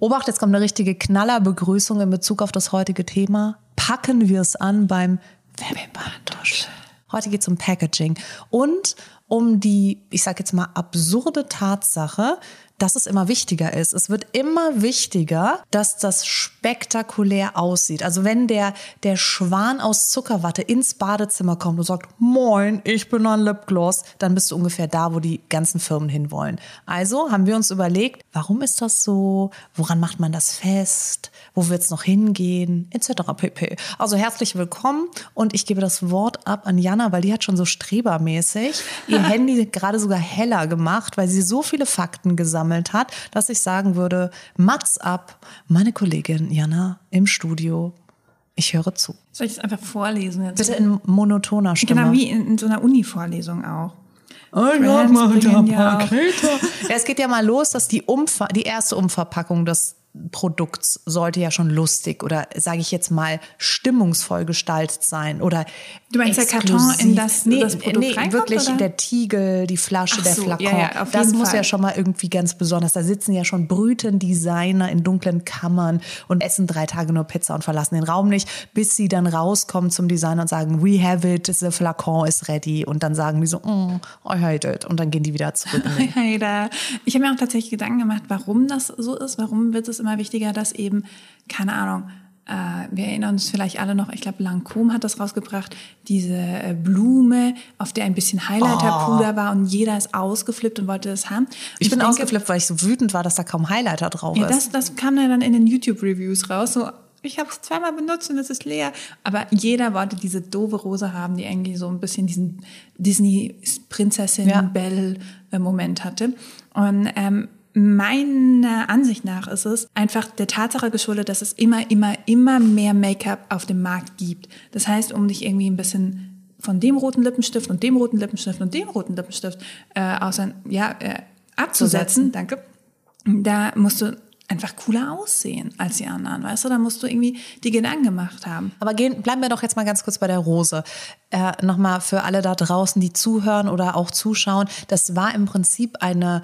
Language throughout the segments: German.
Obacht, jetzt kommt eine richtige Knallerbegrüßung in Bezug auf das heutige Thema. Packen wir es an beim Webinar-Tusch. Heute geht es um Packaging und um die, ich sage jetzt mal, absurde Tatsache, dass es immer wichtiger ist. Es wird immer wichtiger, dass das spektakulär aussieht. Also wenn der, der Schwan aus Zuckerwatte ins Badezimmer kommt und sagt, moin, ich bin ein Lipgloss, dann bist du ungefähr da, wo die ganzen Firmen hinwollen. Also haben wir uns überlegt, warum ist das so? Woran macht man das fest? Wo wird es noch hingehen? Etc. pp. Also herzlich willkommen und ich gebe das Wort ab an Jana, weil die hat schon so strebermäßig ihr Handy gerade sogar heller gemacht, weil sie so viele Fakten gesammelt gesammelt hat, dass ich sagen würde, Mats ab, meine Kollegin Jana im Studio. Ich höre zu. Soll ich es einfach vorlesen? Jetzt? Bitte in monotoner Stimme. Genau, wie in, in so einer Uni-Vorlesung auch. Oh, ja, mal ja, es geht ja mal los, dass die, Umver die erste Umverpackung des Produkts sollte ja schon lustig oder sage ich jetzt mal stimmungsvoll gestaltet sein oder Du meinst exklusiv. der Karton, in das nee, das Produkt nee, wirklich oder? der Tiegel, die Flasche, Ach der so, Flakon. ja, ja, das muss Fall. ja schon mal irgendwie ganz besonders. Da sitzen ja schon Brütendesigner in dunklen Kammern und essen drei Tage nur Pizza und verlassen den Raum nicht, bis sie dann rauskommen zum Designer und sagen, we have it, the Flakon is ready. Und dann sagen die so, mm, I hate it. Und dann gehen die wieder zurück. Ich habe mir auch tatsächlich Gedanken gemacht, warum das so ist. Warum wird es immer wichtiger, dass eben, keine Ahnung, äh, wir erinnern uns vielleicht alle noch, ich glaube, Lancôme hat das rausgebracht, diese äh, Blume, auf der ein bisschen Highlighter-Puder war und jeder ist ausgeflippt und wollte das haben. Und Ich bin denke, ausgeflippt, weil ich so wütend war, dass da kaum Highlighter drauf Ja, ist. das, das kam ja dann in den YouTube-Reviews raus. So, ich habe es zweimal benutzt und es ist leer. Aber jeder wollte diese doofe Rose haben, die irgendwie so ein bisschen diesen Disney-Prinzessin Ja. Belle-Moment hatte. Und ähm, meiner Ansicht nach ist es einfach der Tatsache geschuldet, dass es immer, immer, immer mehr Make-up auf dem Markt gibt. Das heißt, um dich irgendwie ein bisschen von dem roten Lippenstift und dem roten Lippenstift und dem roten Lippenstift äh, außer, ja, äh, abzusetzen, danke, da musst du einfach cooler aussehen als die anderen, weißt du? Da musst du irgendwie die Gedanken gemacht haben. Aber gehen, bleiben wir doch jetzt mal ganz kurz bei der Rose. Äh, Nochmal für alle da draußen, die zuhören oder auch zuschauen. Das war im Prinzip eine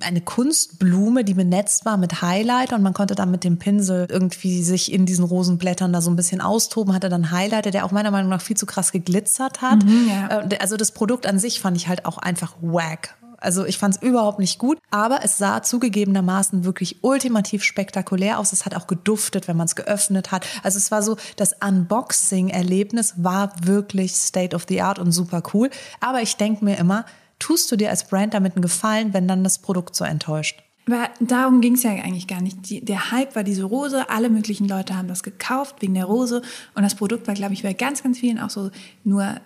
eine Kunstblume, die benetzt war mit Highlighter und man konnte dann mit dem Pinsel irgendwie sich in diesen Rosenblättern da so ein bisschen austoben, hatte dann Highlighter, der auch meiner Meinung nach viel zu krass geglitzert hat. ja. Äh, Also das Produkt an sich fand ich halt auch einfach wack. Also ich fand es überhaupt nicht gut, aber es sah zugegebenermaßen wirklich ultimativ spektakulär aus. Es hat auch geduftet, wenn man es geöffnet hat. Also es war so, das Unboxing-Erlebnis war wirklich State of the Art und super cool. Aber ich denke mir immer, tust du dir als Brand damit einen Gefallen, wenn dann das Produkt so enttäuscht? Aber darum ging es ja eigentlich gar nicht. Die, der Hype war diese Rose, alle möglichen Leute haben das gekauft wegen der Rose und das Produkt war, glaube ich, bei ganz, ganz vielen auch so nur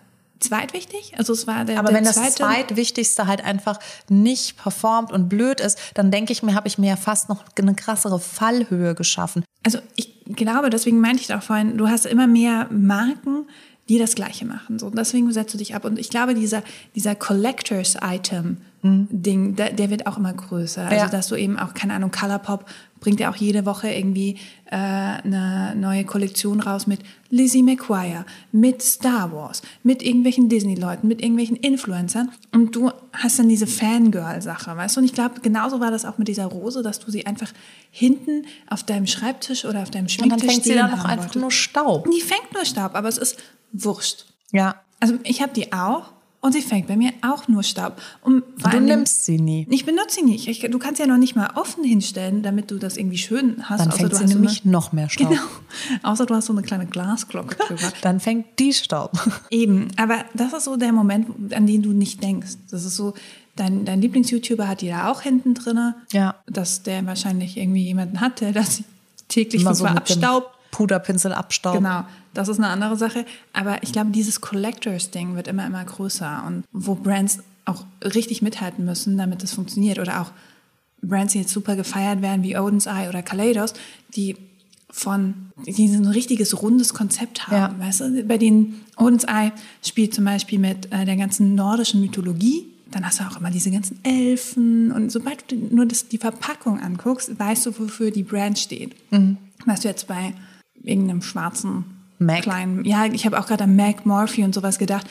zweitwichtig. Also es war der, Aber der wenn das zweite. zweitwichtigste halt einfach nicht performt und blöd ist, dann denke ich mir, habe ich mir ja fast noch eine krassere Fallhöhe geschaffen. Also ich glaube, deswegen meinte ich doch vorhin, du hast immer mehr Marken, die das Gleiche machen. So, deswegen setzt du dich ab. Und ich glaube, dieser, dieser Collectors-Item-Ding, der, der wird auch immer größer. Also, Ja. dass du eben auch, keine Ahnung, Colourpop bringt ja auch jede Woche irgendwie äh, eine neue Kollektion raus mit Lizzie McGuire, mit Star Wars, mit irgendwelchen Disney-Leuten, mit irgendwelchen Influencern. Und du hast dann diese Fangirl-Sache, weißt du? Und ich glaube, genauso war das auch mit dieser Rose, dass du sie einfach hinten auf deinem Schreibtisch oder auf deinem Und Schminktisch dann fängt sie dann auch einfach nur Staub. Die fängt nur Staub, aber es ist Wurscht. Ja. Also ich habe die auch und sie fängt bei mir auch nur Staub. Und Du nimmst sie nie. Ich benutze sie nicht. Ich, du kannst ja noch nicht mal offen hinstellen, damit du das irgendwie schön hast. Dann fängt du sie so nämlich eine, noch mehr Staub. Genau. Außer du hast so eine kleine Glasglocke drüber. Dann fängt die Staub. Eben. Aber das ist so der Moment, an den du nicht denkst. Das ist so, dein, dein Lieblings-YouTuber hat die da auch hinten drinne. Ja. Dass der wahrscheinlich irgendwie jemanden hat, der das täglich so abstaubt. Puderpinsel abstauben. Genau, das ist eine andere Sache. Aber ich glaube, dieses Collectors-Ding wird immer, immer größer und wo Brands auch richtig mithalten müssen, damit es funktioniert. Oder auch Brands, die jetzt super gefeiert werden, wie Odin's Eye oder Kaleidos, die von, die so ein richtiges rundes Konzept haben. Ja. Weißt du, bei denen Odin's Eye spielt zum Beispiel mit äh, der ganzen nordischen Mythologie. Dann hast du auch immer diese ganzen Elfen. Und sobald du nur das, die Verpackung anguckst, weißt du, wofür die Brand steht. Was du jetzt bei irgendeinem schwarzen Mac. kleinen, ja, ich habe auch gerade an Mac Morphy und sowas gedacht,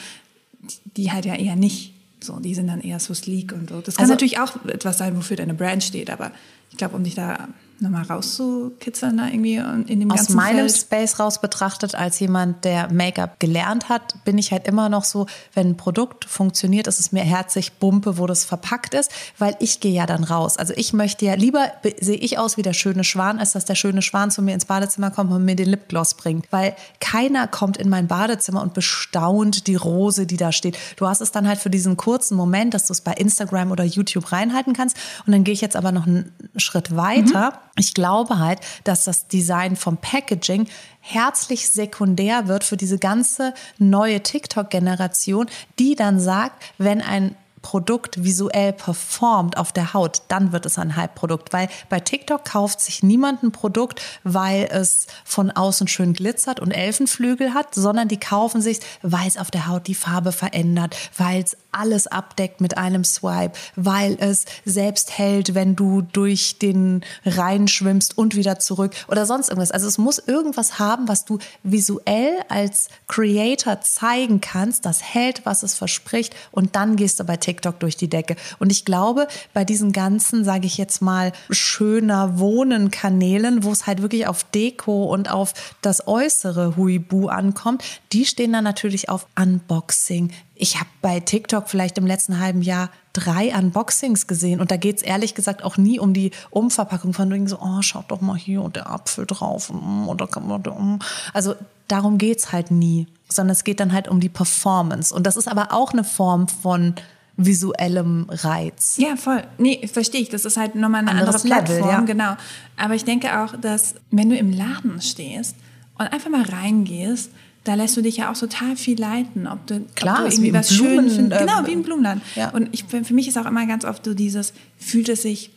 die halt ja eher nicht. So, die sind dann eher so sleek und so. Das kann Also- natürlich auch etwas sein, wofür deine Brand steht, aber ich glaube, um dich da nochmal rauszukitzeln da irgendwie in dem Aus meinem Feld. Space raus betrachtet, als jemand, der Make-up gelernt hat, bin ich halt immer noch so, wenn ein Produkt funktioniert, ist es mir herzlich Bumpe, wo das verpackt ist, weil ich gehe ja dann raus. Also ich möchte ja, lieber be- sehe ich aus wie der schöne Schwan, als dass der schöne Schwan zu mir ins Badezimmer kommt und mir den Lipgloss bringt. Weil keiner kommt in mein Badezimmer und bestaunt die Rose, die da steht. Du hast es dann halt für diesen kurzen Moment, dass du es bei Instagram oder YouTube reinhalten kannst. Und dann gehe ich jetzt aber noch einen Schritt weiter. Ich glaube halt, dass das Design vom Packaging herzlich sekundär wird für diese ganze neue TikTok-Generation, die dann sagt, wenn ein Produkt visuell performt auf der Haut, dann wird es ein Hype-Produkt. Weil bei TikTok kauft sich niemand ein Produkt, weil es von außen schön glitzert und Elfenflügel hat, sondern die kaufen sich, weil es auf der Haut die Farbe verändert, weil es alles abdeckt mit einem Swipe, weil es selbst hält, wenn du durch den Rhein schwimmst und wieder zurück oder sonst irgendwas. Also es muss irgendwas haben, was du visuell als Creator zeigen kannst, das hält, was es verspricht und dann gehst du bei TikTok durch die Decke. Und ich glaube, bei diesen ganzen, sage ich jetzt mal, schöner Wohnen-Kanälen, wo es halt wirklich auf Deko und auf das äußere Huibu ankommt, die stehen dann natürlich auf Unboxing. Ich habe bei TikTok vielleicht im letzten halben Jahr drei Unboxings gesehen und da geht es ehrlich gesagt auch nie um die Umverpackung von wegen so, oh, schaut doch mal hier und der Apfel drauf mm, und da kann man da, mm. also darum geht's halt nie, sondern es geht dann halt um die Performance und das ist aber auch eine Form von visuellem Reiz. Ja, voll. Nee, verstehe ich. Das ist halt nochmal eine Anderes andere Level, Plattform, ja. genau. Aber ich denke auch, dass wenn du im Laden stehst und einfach mal reingehst, da lässt du dich ja auch total viel leiten, ob du, Klar, ob du irgendwie was schön Blumen- findest. äh, Genau, wie im Blumenladen. ja. Und ich, für mich ist auch immer ganz oft so dieses, fühlt es sich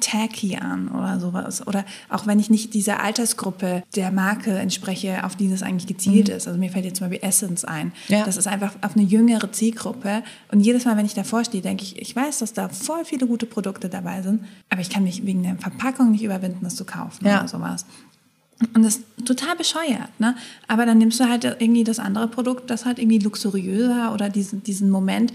tacky an oder sowas. Oder auch wenn ich nicht dieser Altersgruppe der Marke entspreche, auf die das eigentlich gezielt ist. Also mir fällt jetzt zum Beispiel Essence ein. Mhm. Ja. Das ist einfach auf eine jüngere Zielgruppe. Und jedes Mal, wenn ich davor stehe, denke ich, ich weiß, dass da voll viele gute Produkte dabei sind, aber ich kann mich wegen der Verpackung nicht überwinden, das zu kaufen Ja. oder sowas. Und das ist total bescheuert, ne? Aber dann nimmst du halt irgendwie das andere Produkt, das halt irgendwie luxuriöser oder diesen, diesen Moment,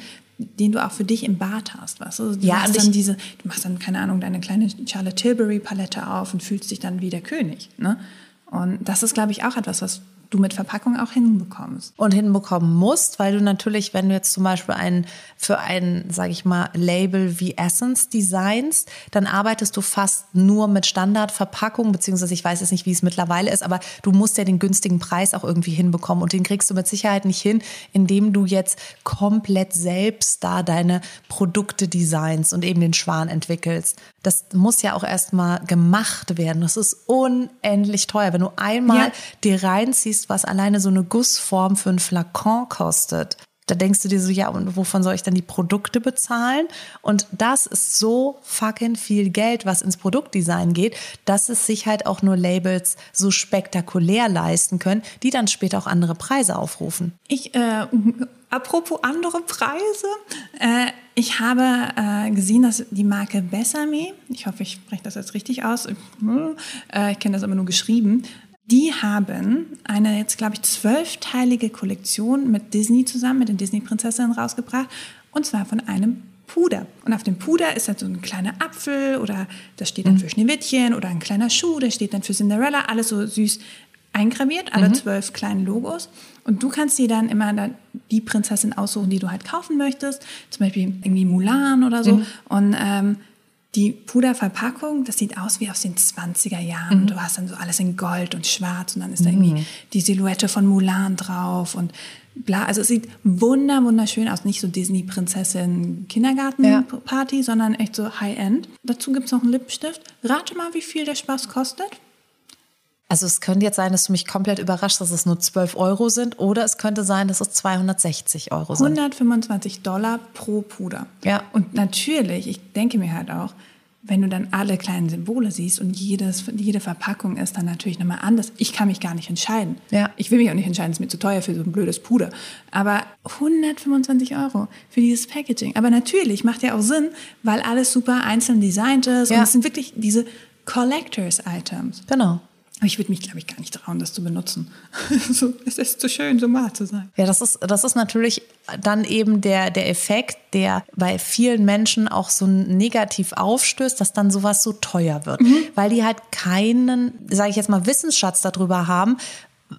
den du auch für dich im Bad hast, weißt du? Du Ja, hast und dann diese, du machst dann, keine Ahnung, deine kleine Charlotte Tilbury Palette auf und fühlst dich dann wie der König, ne? Und das ist, glaube ich, auch etwas, was du mit Verpackung auch hinbekommst. und hinbekommen musst, weil du natürlich, wenn du jetzt zum Beispiel ein, für ein, sage ich mal, Label wie Essence designst, dann arbeitest du fast nur mit Standardverpackung, beziehungsweise ich weiß jetzt nicht, wie es mittlerweile ist, aber du musst ja den günstigen Preis auch irgendwie hinbekommen und den kriegst du mit Sicherheit nicht hin, indem du jetzt komplett selbst da deine Produkte designst und eben den Schwan entwickelst. Das muss ja auch erstmal gemacht werden. Das ist unendlich teuer. Wenn du einmal Ja. dir reinziehst, was alleine so eine Gussform für ein Flakon kostet, da denkst du dir so, ja, und wovon soll ich dann die Produkte bezahlen? Und das ist so fucking viel Geld, was ins Produktdesign geht, dass es sich halt auch nur Labels so spektakulär leisten können, die dann später auch andere Preise aufrufen. Ich, äh, apropos andere Preise, äh, ich habe äh, gesehen, dass die Marke Besame, ich hoffe, ich spreche das jetzt richtig aus, ich, äh, ich kenne das immer nur geschrieben, die haben eine jetzt, glaube ich, zwölfteilige Kollektion mit Disney zusammen, mit den Disney-Prinzessinnen rausgebracht, und zwar von einem Puder. Und auf dem Puder ist dann so ein kleiner Apfel oder das steht dann für Schneewittchen oder ein kleiner Schuh, der steht dann für Cinderella, alles so süß eingraviert, alle zwölf kleinen Logos. Und du kannst dir dann immer dann die Prinzessin aussuchen, die du halt kaufen möchtest. Zum Beispiel irgendwie Mulan oder so. Und ähm, die Puderverpackung, das sieht aus wie aus den 20er Jahren. Du hast dann so alles in Gold und schwarz und dann ist da irgendwie die Silhouette von Mulan drauf und bla. Also es sieht wunder, wunderschön aus. Nicht so Disney-Prinzessin Kindergarten-Party, sondern echt so High-End. Dazu gibt es noch einen Lippenstift. Rate mal, wie viel der Spaß kostet. Also es könnte jetzt sein, dass du mich komplett überrascht, dass es nur 12 Euro sind, oder es könnte sein, dass es 260 Euro sind. 125 Dollar pro Puder. Ja. Und natürlich, ich denke mir halt auch, wenn du dann alle kleinen Symbole siehst und jedes, jede Verpackung ist dann natürlich nochmal anders. Ich kann mich gar nicht entscheiden. Ja. Ich will mich auch nicht entscheiden, es ist mir zu teuer für so ein blödes Puder. Aber 125 Euro für dieses Packaging. Aber natürlich macht ja auch Sinn, weil alles super einzeln designt ist. Ja. Und es sind wirklich diese Collectors-Items. Genau. Aber ich würde mich, glaube ich, gar nicht trauen, das zu benutzen. so, es ist zu schön, so wahr zu sein. Ja, das ist, das ist natürlich dann eben der, der Effekt, der bei vielen Menschen auch so negativ aufstößt, dass dann sowas so teuer wird. Mhm. Weil die halt keinen, sage ich jetzt mal, Wissensschatz darüber haben,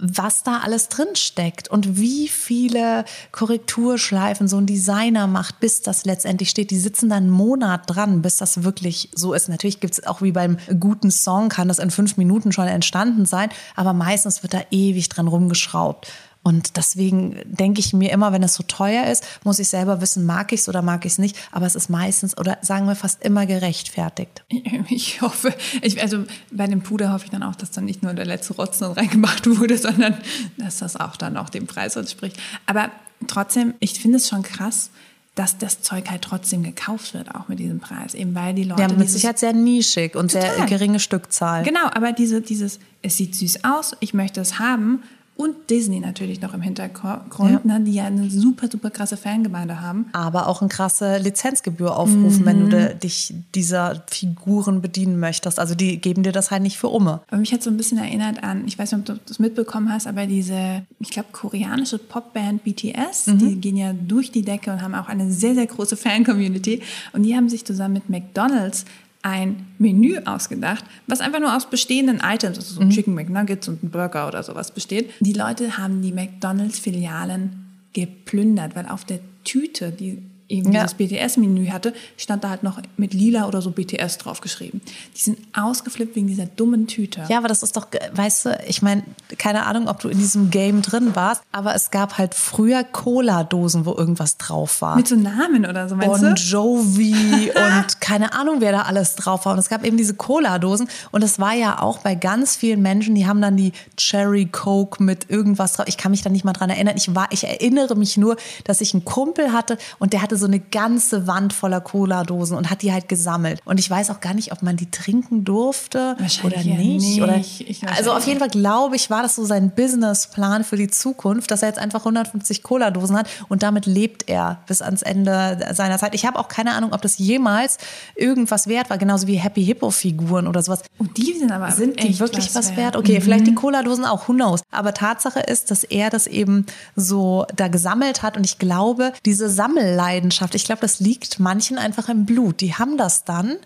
was da alles drin steckt und wie viele Korrekturschleifen so ein Designer macht, bis das letztendlich steht. Die sitzen dann einen Monat dran, bis das wirklich so ist. Natürlich gibt es auch wie beim guten Song, kann das in fünf Minuten schon entstanden sein, aber meistens wird da ewig dran rumgeschraubt. Und deswegen denke ich mir immer, wenn es so teuer ist, muss ich selber wissen, mag ich es oder mag ich es nicht. Aber es ist meistens oder sagen wir fast immer gerechtfertigt. Ich hoffe, ich, also bei dem Puder hoffe ich dann auch, dass dann nicht nur der letzte Rotzen reingemacht wurde, sondern dass das auch dann auch dem Preis entspricht. Aber trotzdem, ich finde es schon krass, dass das Zeug halt trotzdem gekauft wird, auch mit diesem Preis, eben weil die Leute. Ja, mit Sicherheit sehr nischig und total. sehr geringe Stückzahl. Genau, aber diese, dieses, es sieht süß aus, ich möchte es haben und Disney natürlich noch im Hintergrund, ja. ne, die ja eine super, super krasse Fangemeinde haben. Aber auch eine krasse Lizenzgebühr aufrufen, mhm. wenn du mhm. dich dieser Figuren bedienen möchtest. Also die geben dir das halt nicht für Umme. Aber mich hat so ein bisschen erinnert an, ich weiß nicht, ob du das mitbekommen hast, aber diese, ich glaube, koreanische Popband BTS, mhm. die gehen ja durch die Decke und haben auch eine sehr, sehr große Fan-Community. Und die haben sich zusammen mit McDonalds ein Menü ausgedacht, was einfach nur aus bestehenden Items, also so ein mhm. Chicken McNuggets und ein Burger oder sowas besteht. Die Leute haben die McDonald's-Filialen geplündert, weil auf der Tüte, die eben ja. dieses BTS-Menü hatte, stand da halt noch mit lila oder so BTS draufgeschrieben. Die sind ausgeflippt wegen dieser dummen Tüte. Ja, aber das ist doch, weißt du, ich meine, keine Ahnung, ob du in diesem Game drin warst, aber es gab halt früher Cola-Dosen, wo irgendwas drauf war. Mit so Namen oder so, meinst bon du? Jovi und keine Ahnung, wer da alles drauf war. Und es gab eben diese Cola-Dosen und es war ja auch bei ganz vielen Menschen, die haben dann die Cherry Coke mit irgendwas drauf. Ich kann mich da nicht mal dran erinnern. Ich war, ich erinnere mich nur, dass ich einen Kumpel hatte und der hatte so eine ganze Wand voller Cola-Dosen und hat die halt gesammelt. Und ich weiß auch gar nicht, ob man die trinken durfte oder nicht. nicht. Oder also auf jeden Fall glaube ich, war das so sein Businessplan für die Zukunft, dass er jetzt einfach 150 Cola-Dosen hat und damit lebt er bis ans Ende seiner Zeit. Ich habe auch keine Ahnung, ob das jemals irgendwas wert war, genauso wie Happy Hippo-Figuren oder sowas. Und die sind aber sind die wirklich was wert? wert? Okay, mhm. vielleicht die Cola-Dosen auch, who knows. Aber Tatsache ist, dass er das eben so da gesammelt hat und ich glaube, diese Sammelleidenschaft Leidenschaft. Ich glaube, das liegt manchen einfach im Blut. Die haben das dann.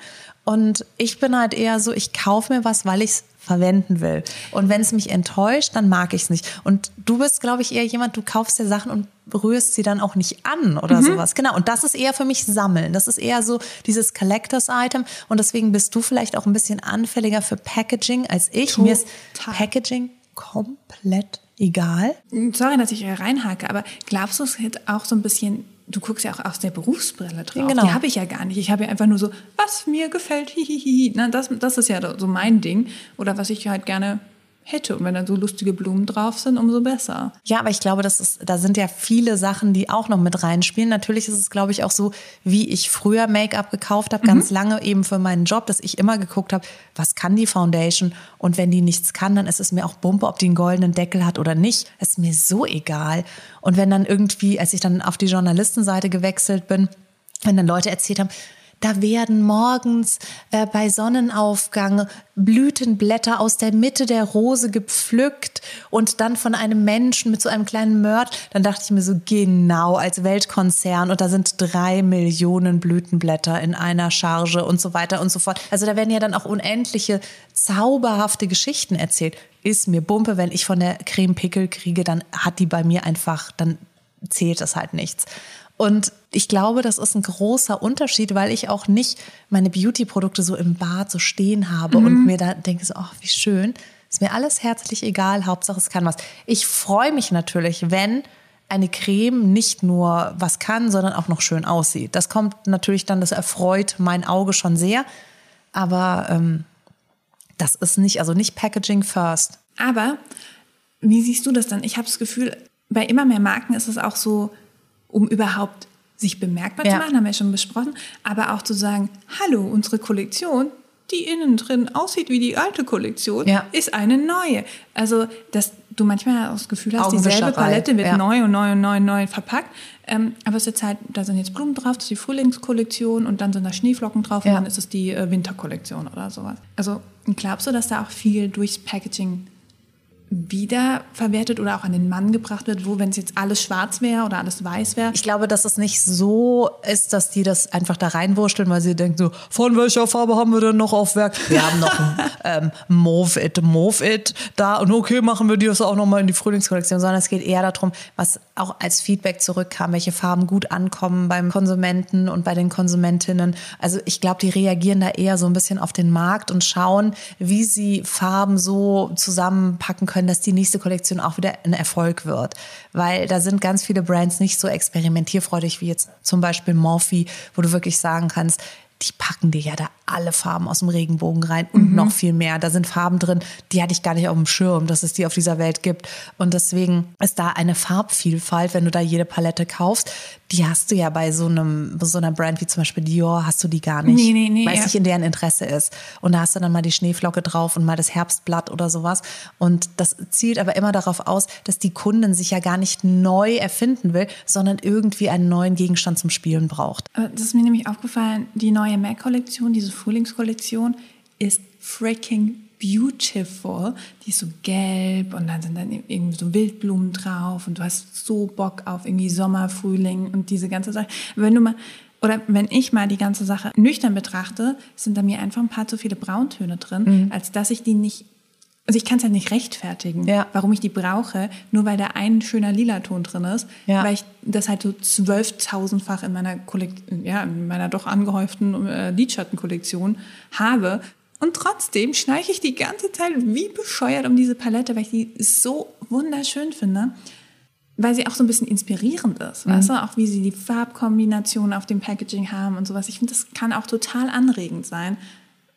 Und ich bin halt eher so, ich kaufe mir was, weil ich es verwenden will. Und wenn es mich enttäuscht, dann mag ich es nicht. Und du bist, glaube ich, eher jemand, du kaufst dir Sachen und rührst sie dann auch nicht an oder mhm. sowas. Genau. Und das ist eher für mich Sammeln. Das ist eher so dieses Collectors-Item. Und deswegen bist du vielleicht auch ein bisschen anfälliger für Packaging als ich. Total. Mir ist Packaging komplett egal. Sorry, dass ich reinhake, aber glaubst du, es hätte auch so ein bisschen du guckst ja auch aus der Berufsbrille drauf. Genau. Die habe ich ja gar nicht. Ich habe ja einfach nur so, was mir gefällt, hihihi. Na, das, das ist ja so mein Ding. Oder was ich halt gerne hätte. Und wenn dann so lustige Blumen drauf sind, umso besser. Ja, aber ich glaube, das ist, da sind ja viele Sachen, die auch noch mit reinspielen. Natürlich ist es, glaube ich, auch so, wie ich früher Make-up gekauft habe, mhm. ganz lange eben für meinen Job, dass ich immer geguckt habe, was kann die Foundation? Und wenn die nichts kann, dann ist es mir auch Bumpe, ob die einen goldenen Deckel hat oder nicht. Das ist mir so egal. Und wenn dann irgendwie, als ich dann auf die Journalistenseite gewechselt bin, wenn dann Leute erzählt haben, da werden morgens äh, bei Sonnenaufgang Blütenblätter aus der Mitte der Rose gepflückt und dann von einem Menschen mit so einem kleinen Mörd. Dann dachte ich mir so, genau, als Weltkonzern und da sind drei Millionen Blütenblätter in einer Charge und so weiter und so fort. Also da werden ja dann auch unendliche zauberhafte Geschichten erzählt. Ist mir Bumpe, wenn ich von der Creme Pickel kriege, dann hat die bei mir einfach, dann zählt das halt nichts. Und ich glaube, das ist ein großer Unterschied, weil ich auch nicht meine Beauty-Produkte so im Bad so stehen habe mhm. und mir da denke so, ach, wie schön. Ist mir alles herzlich egal, Hauptsache es kann was. Ich freue mich natürlich, wenn eine Creme nicht nur was kann, sondern auch noch schön aussieht. Das kommt natürlich dann, das erfreut mein Auge schon sehr. Aber ähm, das ist nicht, also nicht Packaging first. Aber wie siehst du das dann? Ich habe das Gefühl, bei immer mehr Marken ist es auch so, um überhaupt sich bemerkbar ja. zu machen, haben wir schon besprochen, aber auch zu sagen, hallo, unsere Kollektion, die innen drin aussieht wie die alte Kollektion, ja. ist eine neue. Also das, du manchmal das Gefühl hast, dieselbe Palette wird ja. neu und neu und neu und neu verpackt. Ähm, aber es ist halt, da sind jetzt Blumen drauf, das ist die Frühlingskollektion und dann sind da Schneeflocken drauf und dann ist es die äh, Winterkollektion oder sowas. Also glaubst du, dass da auch viel durchs Packaging wiederverwertet oder auch an den Mann gebracht wird, wo wenn es jetzt alles schwarz wäre oder alles weiß wäre? Ich glaube, dass es nicht so ist, dass die das einfach da reinwurschteln, weil sie denken so, von welcher Farbe haben wir denn noch auf Werk? Wir haben noch ein ähm, Mauve It, Mauve It da und okay, machen wir die das auch nochmal in die Frühlingskollektion, sondern es geht eher darum, was auch als Feedback zurückkam, welche Farben gut ankommen beim Konsumenten und bei den Konsumentinnen. Also ich glaube, die reagieren da eher so ein bisschen auf den Markt und schauen, wie sie Farben so zusammenpacken können, dass die nächste Kollektion auch wieder ein Erfolg wird. Weil da sind ganz viele Brands nicht so experimentierfreudig wie jetzt zum Beispiel Morphe, wo du wirklich sagen kannst, die packen dir ja da alle Farben aus dem Regenbogen rein und noch viel mehr. Da sind Farben drin, die hatte ich gar nicht auf dem Schirm, dass es die auf dieser Welt gibt. Und deswegen ist da eine Farbvielfalt, wenn du da jede Palette kaufst, die hast du ja bei so einem, so einer Brand wie zum Beispiel Dior, hast du die gar nicht. Nee, nee, nee, Weil es ja. nicht in deren Interesse ist. Und da hast du dann mal die Schneeflocke drauf und mal das Herbstblatt oder sowas. Und das zielt aber immer darauf aus, dass die Kundin sich ja gar nicht neu erfinden will, sondern irgendwie einen neuen Gegenstand zum Spielen braucht. Das ist mir nämlich aufgefallen, die neue MAC-Kollektion, diese Frühlingskollektion, ist freaking beautiful. Die ist so gelb und dann sind dann irgendwie so Wildblumen drauf und du hast so Bock auf irgendwie Sommer, Frühling und diese ganze Sache. Wenn du mal, oder wenn ich mal die ganze Sache nüchtern betrachte, sind da mir einfach ein paar zu viele Brauntöne drin, als dass ich die nicht also ich kann es halt nicht rechtfertigen, Ja. warum ich die brauche, nur weil da ein schöner Lila-Ton drin ist, Ja. weil ich das halt so zwölftausendfach in meiner Kollekt ja, in meiner doch angehäuften äh, Lidschattenkollektion habe. Und trotzdem schleiche ich die ganze Zeit wie bescheuert um diese Palette, weil ich die so wunderschön finde. Weil sie auch so ein bisschen inspirierend ist, weißt du? Auch wie sie die Farbkombinationen auf dem Packaging haben und sowas. Ich finde, das kann auch total anregend sein,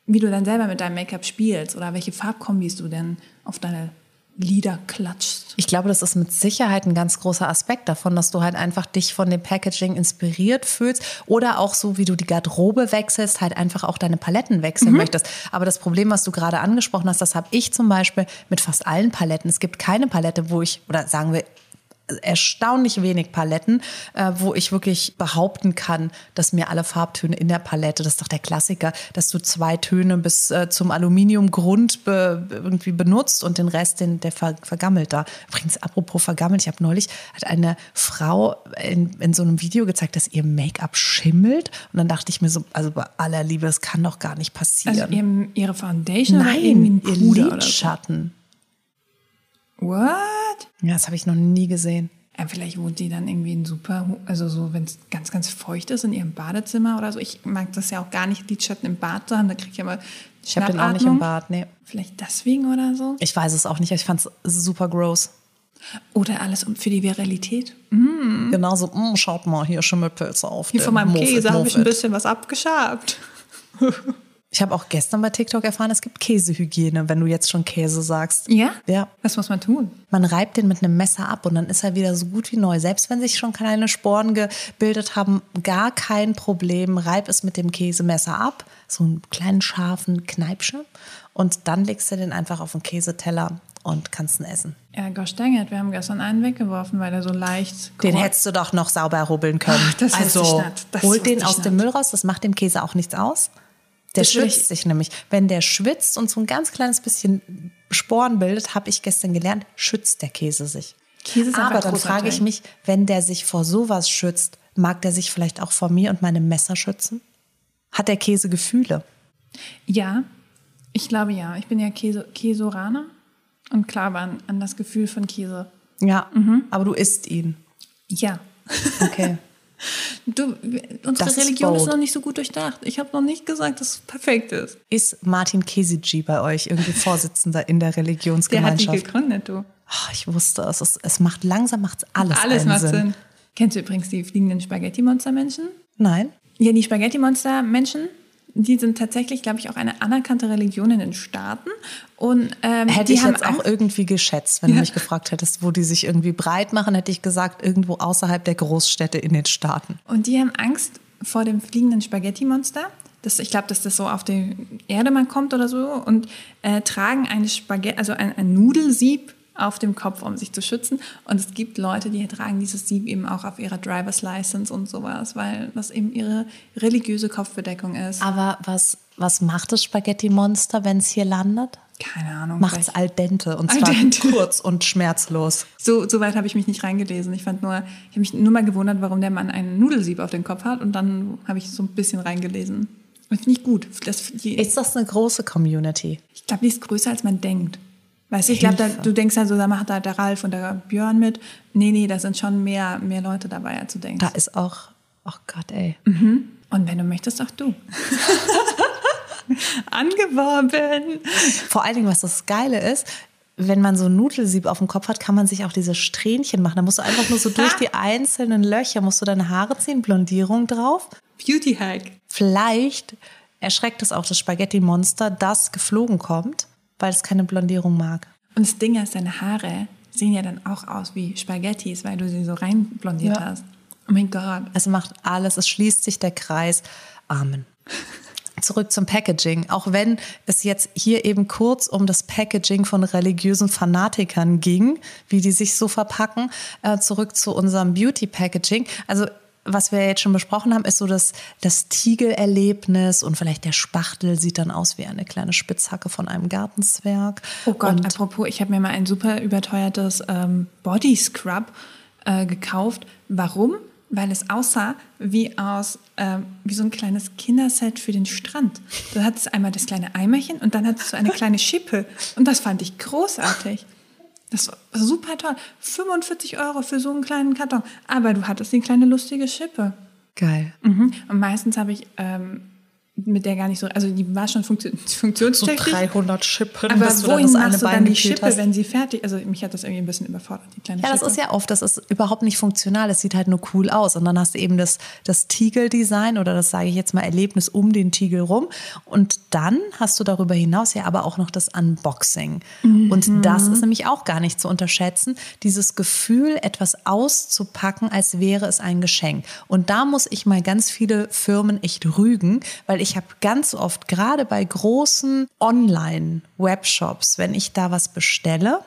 wie du dann selber mit deinem Make-up spielst oder welche Farbkombis du denn auf deine Lieder klatschst. Ich glaube, das ist mit Sicherheit ein ganz großer Aspekt davon, dass du halt einfach dich von dem Packaging inspiriert fühlst oder auch so, wie du die Garderobe wechselst, halt einfach auch deine Paletten wechseln möchtest. Aber das Problem, was du gerade angesprochen hast, das habe ich zum Beispiel mit fast allen Paletten. Es gibt keine Palette, wo ich, oder sagen wir, erstaunlich wenig Paletten, äh, wo ich wirklich behaupten kann, dass mir alle Farbtöne in der Palette, das ist doch der Klassiker, dass du zwei Töne bis äh, zum Aluminiumgrund be, irgendwie benutzt und den Rest, den, der ver, vergammelt da. Übrigens, apropos vergammelt, ich habe neulich, hat eine Frau in, in so einem Video gezeigt, dass ihr Make-up schimmelt und dann dachte ich mir so, also bei aller Liebe, das kann doch gar nicht passieren. Also ihr, ihre Foundation oder irgendwie ein Nein, ihr Puder oder so? What? Ja, das habe ich noch nie gesehen. Ja, vielleicht wohnt die dann irgendwie in super, also so, wenn es ganz, ganz feucht ist in ihrem Badezimmer oder so. Ich mag das ja auch gar nicht, Lidschatten im Bad zu haben. Da kriege ich immer Ich habe den auch nicht im. Bad, nee. Vielleicht deswegen oder so. Ich weiß es auch nicht, ich fand es super gross. Oder alles für die Viralität. Genauso, mm, schaut mal, hier Schimmelpilze auf. Hier von meinem Mofit, Käse habe ich ein bisschen was abgeschabt. Ich habe auch gestern bei TikTok erfahren, es gibt Käsehygiene, wenn du jetzt schon Käse sagst. Ja? Ja. Was muss man tun? Man reibt den mit einem Messer ab und dann ist er wieder so gut wie neu. Selbst wenn sich schon kleine Sporen gebildet haben, gar kein Problem. Reib es mit dem Käsemesser ab, so einen kleinen scharfen Kneipsche. Und dann legst du den einfach auf den Käseteller und kannst ihn essen. Ja, gosh dang it, wir haben gestern einen weggeworfen, weil er so leicht... Den hättest du doch noch sauber rubbeln können. Ach, das also ich nicht. Das hol wusste den aus dem nicht. Müll raus, das macht dem Käse auch nichts aus. Der Das will schützt ich- sich nämlich. Wenn der schwitzt und so ein ganz kleines bisschen Sporen bildet, habe ich gestern gelernt, schützt der Käse sich. Käse ist Aber dann frage ich mich, wenn der sich vor sowas schützt, mag der sich vielleicht auch vor mir und meinem Messer schützen? Hat der Käse Gefühle? Ja, ich glaube ja. Ich bin ja Käse, Käsoraner und glaube an, an das Gefühl von Käse. Ja, Mhm. aber du isst ihn. Ja. Okay. Du, unsere Das ist Religion ist bold. noch nicht so gut durchdacht. Ich habe noch nicht gesagt, dass es perfekt ist. ist Martin Kesici bei euch irgendwie Vorsitzender in der Der hat die Religionsgemeinschaft? gegründet, du. Ah, ich wusste es. es. Es macht langsam macht's alles, Alles macht Sinn. Sinn. Kennst du übrigens die fliegenden Spaghetti-Monster-Menschen? Nein? Ja, die Spaghetti-Monster-Menschen, die sind tatsächlich, glaube ich, auch eine anerkannte Religion in den Staaten. Und ähm, Hätte ich jetzt auch irgendwie geschätzt, wenn du Ja. mich gefragt hättest, wo die sich irgendwie breit machen, hätte ich gesagt, irgendwo außerhalb der Großstädte in den Staaten. Und die haben Angst vor dem fliegenden Spaghetti-Monster. Das, ich glaube, dass das so auf die Erde mal kommt oder so. Und äh, tragen eine Spaghetti, also ein, ein Nudelsieb auf dem Kopf, um sich zu schützen. Und es gibt Leute, die tragen dieses Sieb eben auch auf ihrer Driver's License und sowas, weil das eben ihre religiöse Kopfbedeckung ist. Aber was, was macht das Spaghetti-Monster, wenn es hier landet? Keine Ahnung. Macht es al dente und zwar dente. kurz und schmerzlos. So, so weit habe ich mich nicht reingelesen. Ich fand nur, ich habe mich nur mal gewundert, warum der Mann einen Nudelsieb auf den Kopf hat und dann habe ich so ein bisschen reingelesen. Finde ich gut. Das, Ist das eine große Community? ich glaube, die ist größer, als man denkt. Weißt du, ich glaube, du denkst also, da macht da der Ralf und der Björn mit. Nee, nee, da sind schon mehr, mehr Leute dabei, als du denkst. Da ist auch, oh Gott, ey. Und wenn du möchtest, auch du. Angeworben. Vor allen Dingen, was das Geile ist, wenn man so ein Nudelsieb auf dem Kopf hat, kann man sich auch diese Strähnchen machen. Da musst du einfach nur so durch die einzelnen Löcher, musst du deine Haare ziehen, Blondierung drauf. Beauty Hack. Vielleicht erschreckt es auch das Spaghetti-Monster, das geflogen kommt, weil es keine Blondierung mag. Und das Ding ist, deine Haare sehen ja dann auch aus wie Spaghettis, weil du sie so reinblondiert Ja. hast. Oh mein Gott. Es macht alles, es schließt sich der Kreis. Amen. Zurück zum Packaging. Auch wenn es jetzt hier eben kurz um das Packaging von religiösen Fanatikern ging, wie die sich so verpacken, äh, zurück zu unserem Beauty-Packaging. Also was wir jetzt schon besprochen haben, ist so das, das Tigelerlebnis und vielleicht der Spachtel sieht dann aus wie eine kleine Spitzhacke von einem Gartenzwerg. Oh Gott, Und apropos, ich habe mir mal ein super überteuertes ähm, Body Scrub äh, gekauft. Warum? Weil es aussah wie aus ähm, wie so ein kleines Kinderset für den Strand. Du hattest einmal das kleine Eimerchen und dann hattest du eine kleine Schippe. Und das fand ich großartig. Das war super toll. 45 Euro für so einen kleinen Karton. Aber du hattest die kleine lustige Schippe. geil. Mhm. Und meistens habe ich ähm, mit der gar nicht so, also die war schon funktio So funktionstüchtig. 300 Schippen, Aber bis du dann wohin das eine Bein die Schippe, hast. wenn sie fertig Also mich hat das irgendwie ein bisschen überfordert, die kleine Ja, das Schippe. ist ja oft, das ist überhaupt nicht funktional. Es sieht halt nur cool aus. Und dann hast du eben das, das Tiegel-Design oder das sage ich jetzt mal Erlebnis um den Tiegel rum. Und dann hast du darüber hinaus ja aber auch noch das Unboxing. Und das ist nämlich auch gar nicht zu unterschätzen. Dieses Gefühl, etwas auszupacken, als wäre es ein Geschenk. Und da muss ich mal ganz viele Firmen echt rügen, weil ich habe ganz oft, gerade bei großen Online-Webshops, wenn ich da was bestelle,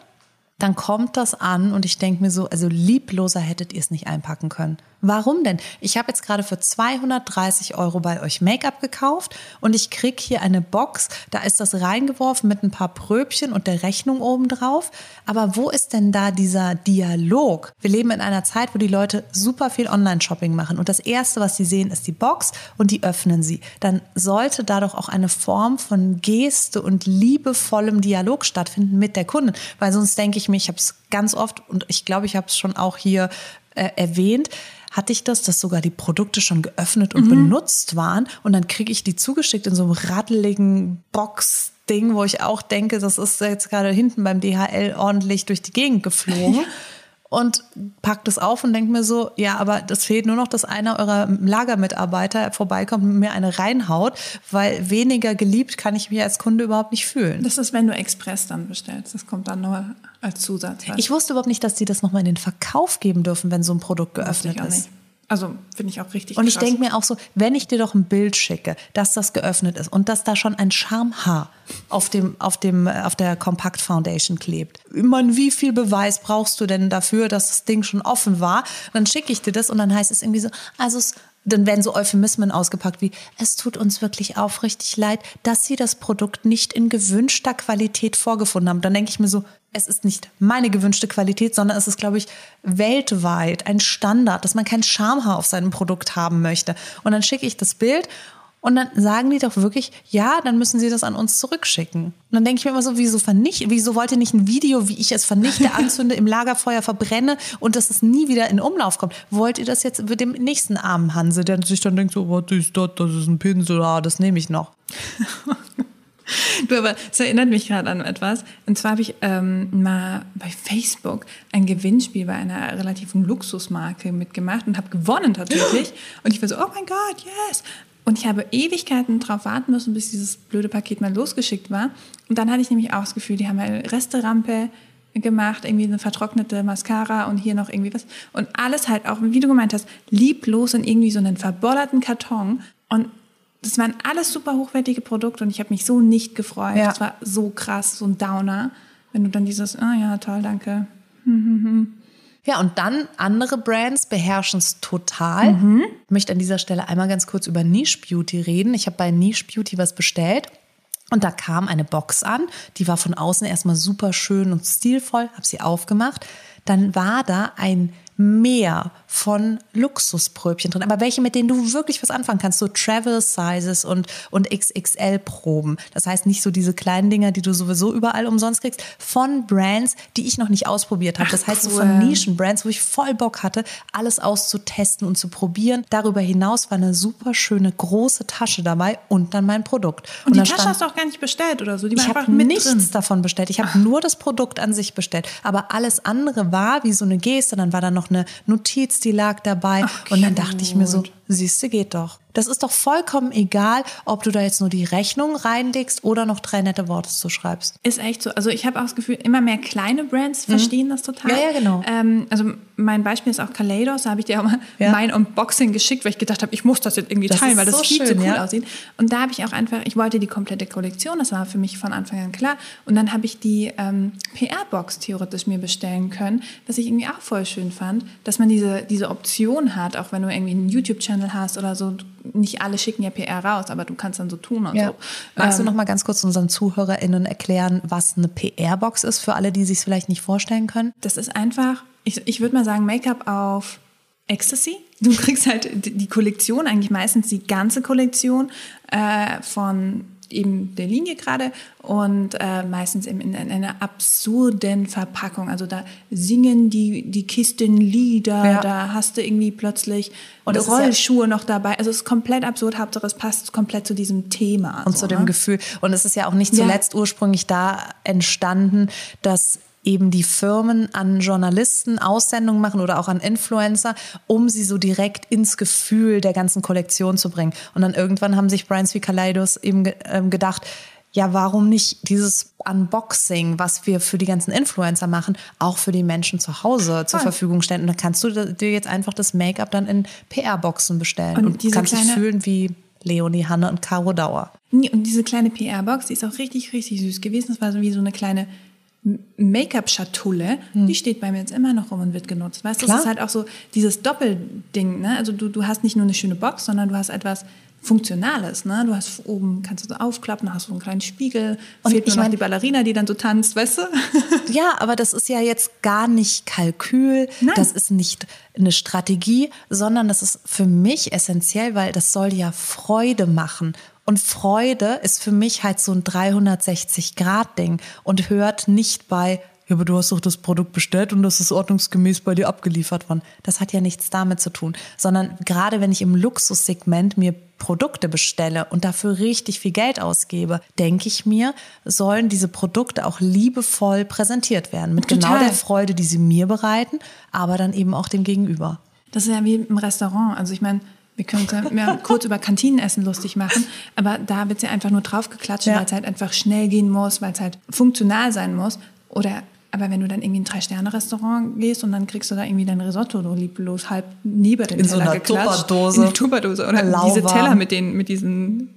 dann kommt das an und ich denke mir so, also liebloser hättet ihr es nicht einpacken können. Warum denn? Ich habe jetzt gerade für 230 Euro bei euch Make-up gekauft und ich krieg hier eine Box, da ist das reingeworfen mit ein paar Pröbchen und der Rechnung obendrauf. Aber wo ist denn da dieser Dialog? Wir leben in einer Zeit, wo die Leute super viel Online-Shopping machen und das Erste, was sie sehen, ist die Box und die öffnen sie. Dann sollte da doch auch eine Form von Geste und liebevollem Dialog stattfinden mit der Kundin, weil sonst denke ich mir, ich habe es ganz oft und ich glaube, ich habe es schon auch hier äh, erwähnt, hatte ich das, dass sogar die Produkte schon geöffnet und benutzt waren und dann kriege ich die zugeschickt in so einem ratteligen Box-Ding, wo ich auch denke, das ist jetzt gerade hinten beim DHL ordentlich durch die Gegend geflogen. Und packt es auf und denkt mir so, ja, aber das fehlt nur noch, dass einer eurer Lagermitarbeiter vorbeikommt und mir eine reinhaut, weil weniger geliebt kann ich mich als Kunde überhaupt nicht fühlen. Das ist, wenn du Express dann bestellst. Das kommt dann nur als Zusatz. Ich wusste überhaupt nicht, dass die das nochmal in den Verkauf geben dürfen, wenn so ein Produkt geöffnet ist. nicht. Also finde ich auch richtig Und ich denke mir auch so, wenn ich dir doch ein Bild schicke, dass das geöffnet ist und dass da schon ein Schamhaar auf dem, auf dem, äh, auf der Compact Foundation klebt. Ich meine, wie viel Beweis brauchst du denn dafür, dass das Ding schon offen war? Dann schicke ich dir das und dann heißt es irgendwie so, also es, dann werden so Euphemismen ausgepackt wie, es tut uns wirklich aufrichtig leid, dass Sie das Produkt nicht in gewünschter Qualität vorgefunden haben. Dann denke ich mir so, es ist nicht meine gewünschte Qualität, sondern es ist, glaube ich, weltweit ein Standard, dass man kein Schamhaar auf seinem Produkt haben möchte. Und dann schicke ich das Bild und dann sagen die doch wirklich, ja, dann müssen sie das an uns zurückschicken. Und dann denke ich mir immer so, wieso vernicht, wieso wollt ihr nicht ein Video, wie ich es vernichte, anzünde, im Lagerfeuer verbrenne und dass es nie wieder in Umlauf kommt? Wollt ihr das jetzt mit dem nächsten armen Hanse, der sich dann denkt, so, was ist das, das ist ein Pinsel, ah, das nehme ich noch. Du, aber es erinnert mich gerade an etwas. Und zwar habe ich ähm, mal bei Facebook ein Gewinnspiel bei einer relativen Luxusmarke mitgemacht und habe gewonnen tatsächlich. Und ich war so, oh mein Gott, yes! Und ich habe Ewigkeiten drauf warten müssen, bis dieses blöde Paket mal losgeschickt war. Und dann hatte ich nämlich auch das Gefühl, die haben eine Resterampe gemacht, irgendwie eine vertrocknete Mascara und hier noch irgendwie was. Und alles halt auch, wie du gemeint hast, lieblos in irgendwie so einen verbollerten Karton. Und das waren alles super hochwertige Produkte und ich habe mich so nicht gefreut. Ja. Das war so krass, so ein Downer. Wenn du dann dieses, ah ja, toll, danke. Ja, und dann andere Brands beherrschen es total. Mhm. Ich möchte an dieser Stelle einmal ganz kurz über Niche Beauty reden. Ich habe bei Niche Beauty was bestellt. Und da kam eine Box an, die war von außen erstmal super schön und stilvoll, habe sie aufgemacht. Dann war da ein Meer von Luxuspröbchen drin, aber welche, mit denen du wirklich was anfangen kannst, so Travel Sizes und, und XXL-Proben. Das heißt nicht so diese kleinen Dinger, die du sowieso überall umsonst kriegst, von Brands, die ich noch nicht ausprobiert habe. Das heißt so von cool. Nischenbrands, wo ich voll Bock hatte, alles auszutesten und zu probieren. Darüber hinaus war eine super schöne große Tasche dabei und dann mein Produkt. Und, die da Tasche stand- hast du auch gar nicht bestellt oder so. Die war ich habe nichts drin. davon bestellt. Ich habe nur das Produkt an sich bestellt. Aber alles andere war wie so eine Geste. Dann war da noch eine Notiz, die lag dabei. Ach, und dann dachte ich mir so. Siehste, geht doch. Das ist doch vollkommen egal, ob du da jetzt nur die Rechnung reinlegst oder noch drei nette Worte zu schreibst. Ist echt so. Also ich habe auch das Gefühl, immer mehr kleine Brands verstehen das total. Mhm. Ja, ja, genau. Ähm, also mein Beispiel ist auch Kaleidos. Da habe ich dir auch mal Ja. mein Unboxing geschickt, weil ich gedacht habe, ich muss das jetzt irgendwie Das teilen, weil das so viel zu schön, cool ja. aussieht. Und da habe ich auch einfach, ich wollte die komplette Kollektion, das war für mich von Anfang an klar. Und dann habe ich die ähm, PR-Box theoretisch mir bestellen können, was ich irgendwie auch voll schön fand, dass man diese, diese Option hat, auch wenn du irgendwie einen YouTube-Channel hast oder so. Nicht alle schicken ja PR raus, aber du kannst dann so tun und so. Magst Ähm, du noch mal ganz kurz unseren ZuhörerInnen erklären, was eine PR-Box ist, für alle, die sich vielleicht nicht vorstellen können? Das ist einfach, ich, ich würde mal sagen, Make-up auf Ecstasy. Du kriegst halt die die Kollektion, eigentlich meistens die ganze Kollektion äh, von eben der Linie gerade und äh, meistens eben in, in einer absurden Verpackung. Also da singen die, die Kisten Lieder, Ja. da hast du irgendwie plötzlich Und ist ja- Rollschuhe noch dabei. Also es ist komplett absurd, Hauptsache es passt komplett zu diesem Thema. und so, zu dem ne? Gefühl. Und es ist ja auch nicht Ja. zuletzt ursprünglich da entstanden, dass eben die Firmen an Journalisten Aussendungen machen oder auch an Influencer, um sie so direkt ins Gefühl der ganzen Kollektion zu bringen. Und dann irgendwann haben sich Brands wie Kaleidos eben ähm, gedacht, ja, warum nicht dieses Unboxing, was wir für die ganzen Influencer machen, auch für die Menschen zu Hause zur Voll. Verfügung stellen. Und dann kannst du dir jetzt einfach das Make-up dann in PR-Boxen bestellen Und und, kannst dich fühlen wie Leonie, Hanne und Caro Dauer. Und diese kleine PR-Box, die ist auch richtig, richtig süß gewesen. Das war so wie so eine kleine Make-up-Schatulle. Die steht bei mir jetzt immer noch rum und wird genutzt. Weißt du, das ist halt auch so dieses Doppelding. Ne? Also du, du hast nicht nur eine schöne Box, sondern du hast etwas Funktionales. Ne? Du hast oben, kannst du so aufklappen, hast so einen kleinen Spiegel. Und Fehlt ich nur noch mein- die Ballerina, die dann so tanzt, weißt du? Ja, aber das ist ja jetzt gar nicht Kalkül, Nein. das ist nicht eine Strategie, sondern das ist für mich essentiell, weil das soll ja Freude machen. Und Freude ist für mich halt so ein 360-Grad-Ding und hört nicht bei, ja, aber du hast doch das Produkt bestellt und das ist ordnungsgemäß bei dir abgeliefert worden. Das hat ja nichts damit zu tun, sondern gerade wenn ich im Luxussegment mir Produkte bestelle und dafür richtig viel Geld ausgebe, denke ich mir, sollen diese Produkte auch liebevoll präsentiert werden. Mit genau Total. der Freude, die sie mir bereiten, aber dann eben auch dem Gegenüber. Das ist ja wie im Restaurant. Also ich meine, wir können ja kurz über Kantinenessen lustig machen, aber da wird ja einfach nur draufgeklatscht, Ja. weil es halt einfach schnell gehen muss, weil es halt funktional sein muss. Oder aber wenn du dann irgendwie in ein Drei-Sterne-Restaurant gehst und dann kriegst du da irgendwie dein Risotto so lieblos halb neben den In so Teller einer geklatscht. Tupperdose. In eine Tupperdose. Oder Lauwarm. diese Teller mit, den, mit diesen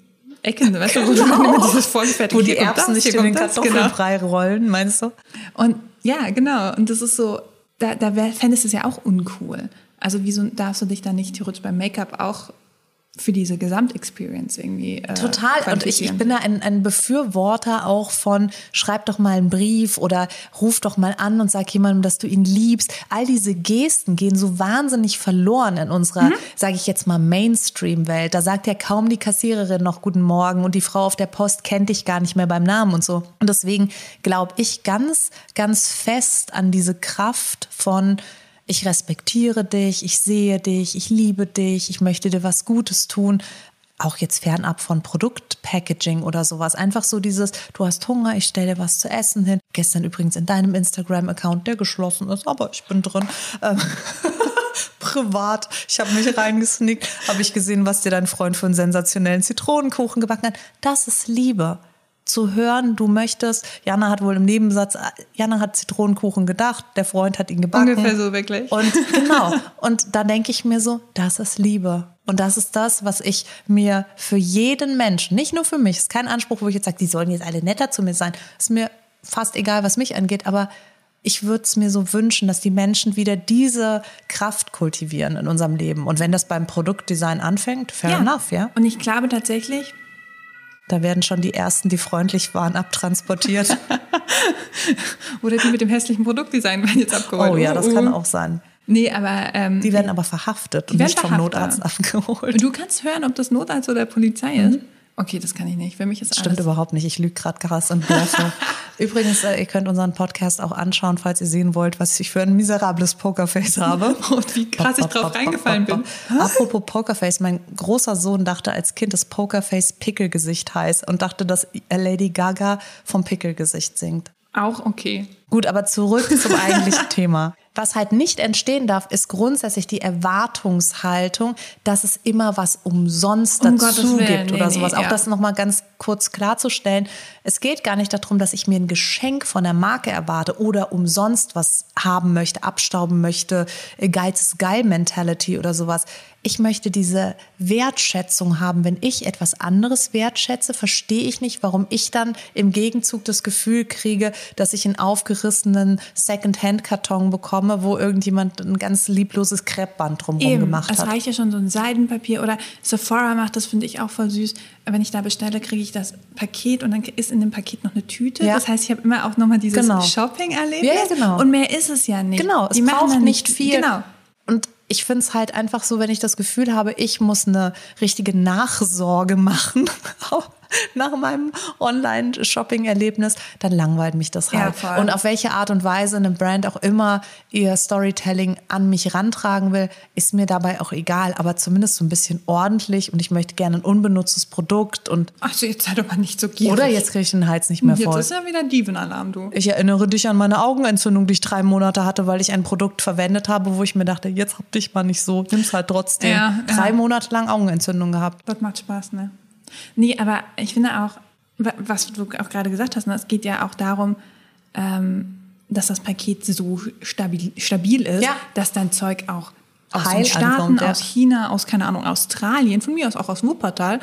Ecken, weißt du, wo du immer dieses vorgefertigte Wo die Erbsen hier in den das, genau. Kartoffelbrei rollen, meinst du? Und ja, genau. Und das ist so, da, da wär- fändest du es ja auch uncool. Also wieso darfst du dich dann nicht theoretisch beim Make-up auch für diese Gesamtexperience irgendwie äh, Total. Und ich, ich bin da ein, ein Befürworter auch von, schreib doch mal einen Brief oder ruf doch mal an und sag jemandem, dass du ihn liebst. All diese Gesten gehen so wahnsinnig verloren in unserer, Mhm. sage ich jetzt mal, Mainstream-Welt. Da sagt ja kaum die Kassiererin noch Guten Morgen und die Frau auf der Post kennt dich gar nicht mehr beim Namen und so. Und deswegen glaube ich ganz, ganz fest an diese Kraft von, ich respektiere dich, ich sehe dich, ich liebe dich, ich möchte dir was Gutes tun. Auch jetzt fernab von Produktpackaging oder sowas. Einfach so dieses, du hast Hunger, ich stelle dir was zu essen hin. Gestern übrigens in deinem Instagram-Account, der geschlossen ist, aber ich bin drin. Ähm, privat. Ich habe mich reingesneakt, habe ich gesehen, was dir dein Freund für einen sensationellen Zitronenkuchen gebacken hat. Das ist Liebe. Zu hören, du möchtest, Jana hat wohl im Nebensatz, Jana hat Zitronenkuchen gedacht, der Freund hat ihn gebacken. Ungefähr so, wirklich. Und genau. Und da denke ich mir so, das ist Liebe. Und das ist das, was ich mir für jeden Menschen, nicht nur für mich, ist kein Anspruch, wo ich jetzt sage, die sollen jetzt alle netter zu mir sein, ist mir fast egal, was mich angeht, aber ich würde es mir so wünschen, dass die Menschen wieder diese Kraft kultivieren in unserem Leben. Und wenn das beim Produktdesign anfängt, fair Ja. enough, ja. Und ich glaube tatsächlich, Da werden schon die ersten, die freundlich waren, abtransportiert. oder die mit dem hässlichen Produktdesign werden jetzt abgeholt. oh ja, das kann uh. auch sein. Nee, aber ähm, Die werden aber verhaftet und nicht vom verhaftet. Notarzt abgeholt. du kannst hören, ob das Notarzt oder Polizei ist. Okay, das kann ich nicht. Für mich ist. Stimmt alles. überhaupt nicht. Ich lüge gerade krass und blöffe. Übrigens, äh, ihr könnt unseren Podcast auch anschauen, falls ihr sehen wollt, was ich für ein miserables Pokerface habe. Und wie krass ich drauf reingefallen bin. Apropos Pokerface, mein großer Sohn dachte als Kind, dass Pokerface Pickelgesicht heißt und dachte, dass Lady Gaga vom Pickelgesicht singt. Auch okay. Gut, aber zurück zum eigentlichen Thema. Was halt nicht entstehen darf, ist grundsätzlich die Erwartungshaltung, dass es immer was umsonst Um dazu Willen, gibt nee, oder nee, sowas. Auch ja. das nochmal ganz kurz klarzustellen. Es geht gar nicht darum, dass ich mir ein Geschenk von der Marke erwarte oder umsonst was haben möchte, abstauben möchte, äh, Geiz ist geil Mentality oder sowas. Ich möchte diese Wertschätzung haben. Wenn ich etwas anderes wertschätze, verstehe ich nicht, warum ich dann im Gegenzug das Gefühl kriege, dass ich einen aufgerissenen Second-Hand-Karton bekomme, wo irgendjemand ein ganz liebloses Kreppband drumherum Eben, gemacht es hat. reicht ja schon so ein Seidenpapier oder Sephora macht das, finde ich auch voll süß. Wenn ich da bestelle, kriege ich das Paket und dann ist in dem Paket noch eine Tüte. Ja. Das heißt, ich habe immer auch nochmal dieses Genau. Shopping-Erlebnis. Ja, genau. Und mehr ist es ja nicht. Genau, es Die machen braucht dann nicht viel. Genau. Und ich finde es halt einfach so, wenn ich das Gefühl habe, ich muss eine richtige Nachsorge machen nach meinem Online-Shopping-Erlebnis, dann langweilt mich das Ja, halt. voll. und auf welche Art und Weise eine Brand auch immer ihr Storytelling an mich rantragen will, ist mir dabei auch egal, aber zumindest so ein bisschen ordentlich und ich möchte gerne ein unbenutztes Produkt und Also jetzt sei doch mal nicht so gierig. oder jetzt kriege ich den Hals nicht mehr Jetzt voll. ist ja wieder Dievenalarm, du. Ich erinnere dich an meine Augenentzündung, die ich drei Monate hatte, weil ich ein Produkt verwendet habe, wo ich mir dachte, jetzt hab dich mal nicht so, nimm's halt trotzdem. Ja, ja. drei Monate lang Augenentzündung gehabt. Das macht Spaß, ne? Nee, aber ich finde auch, wa- was du auch gerade gesagt hast, ne, es geht ja auch darum, ähm, dass das Paket so stabil, stabil ist, Ja. dass dein Zeug auch aus Heil den Staaten, ankommt, ja. aus China, aus, keine Ahnung, Australien, von mir aus auch aus Wuppertal,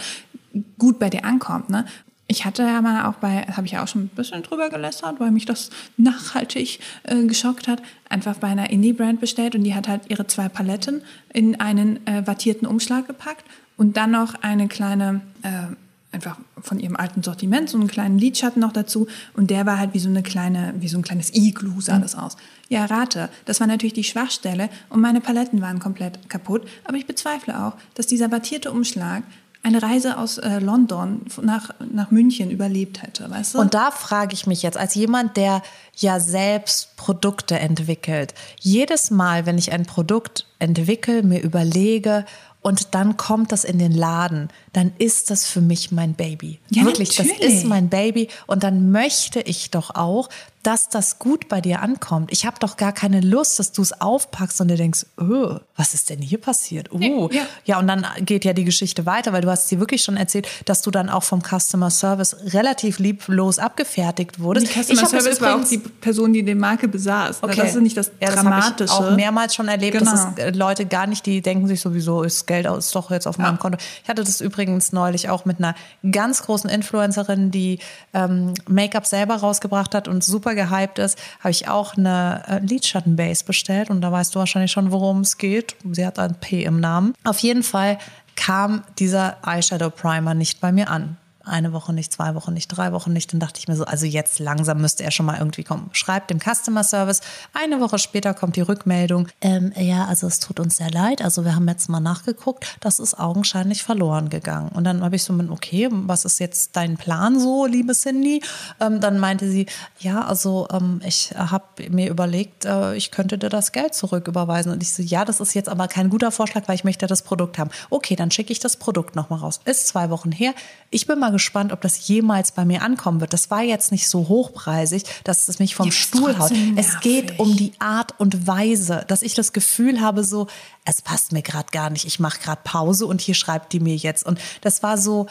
gut bei dir ankommt. Ne? Ich hatte ja mal auch bei, habe ich ja auch schon ein bisschen drüber gelästert, weil mich das nachhaltig äh, geschockt hat, einfach bei einer Indie-Brand bestellt und die hat halt ihre zwei Paletten in einen äh, wattierten Umschlag gepackt und dann noch eine kleine, äh, einfach von ihrem alten Sortiment, so einen kleinen Lidschatten noch dazu und der war halt wie so eine kleine, wie so ein kleines Iglu sah das aus. Ja, rate, das war natürlich die Schwachstelle und meine Paletten waren komplett kaputt, aber ich bezweifle auch, dass dieser wattierte Umschlag eine Reise aus äh, London nach, nach München überlebt hätte, weißt du? Und da frage ich mich jetzt, als jemand, der ja selbst Produkte entwickelt, jedes Mal, wenn ich ein Produkt entwickle, mir überlege, und dann kommt das in den Laden, dann ist das für mich mein Baby. Ja, Wirklich, das natürlich. ist mein Baby. Und dann möchte ich doch auch, dass das gut bei dir ankommt. Ich habe doch gar keine Lust, dass du es aufpackst und dir denkst, oh, was ist denn hier passiert? Oh. Ja. Ja, und dann geht ja die Geschichte weiter, weil du hast sie wirklich schon erzählt, dass du dann auch vom Customer Service relativ lieblos abgefertigt wurdest. die Customer das Service war auch die Person, die die Marke besaß. Okay. Das ist nicht das ja, das Dramatische. auch mehrmals schon erlebt, dass Genau. es äh, Leute gar nicht, die denken sich sowieso, ist Geld ist doch jetzt auf meinem Konto. Ich hatte das übrigens neulich auch mit einer ganz großen Influencerin, die ähm, Make-up selber rausgebracht hat und super gehypt ist, habe ich auch eine äh, Lidschattenbase bestellt und da weißt du wahrscheinlich schon, worum es geht. Sie hat ein P im Namen. Auf jeden Fall kam dieser Eyeshadow Primer nicht bei mir an. Eine Woche nicht, zwei Wochen nicht, drei Wochen nicht. Dann dachte ich mir so, also jetzt langsam müsste er schon mal irgendwie kommen. Schreibt dem Customer Service. Eine Woche später kommt die Rückmeldung. Ähm, ja, also es tut uns sehr leid. Also wir haben jetzt mal nachgeguckt. Das ist augenscheinlich verloren gegangen. Und dann habe ich so mit, okay, was ist jetzt dein Plan so, liebe Cindy? Ähm, dann meinte sie, ja, also ähm, ich habe mir überlegt, äh, ich könnte dir das Geld zurücküberweisen. Und ich so, ja, das ist jetzt aber kein guter Vorschlag, weil ich möchte das Produkt haben. Okay, dann schicke ich das Produkt nochmal raus. Ist zwei Wochen her. Ich bin mal gespannt, ob das jemals bei mir ankommen wird. Das war jetzt nicht so hochpreisig, dass es mich vom Ja, ist Stuhl haut. Es geht um die Art und Weise, dass ich das Gefühl habe, so, es passt mir gerade gar nicht. Ich mache gerade Pause und hier schreibt die mir jetzt. Und das war so,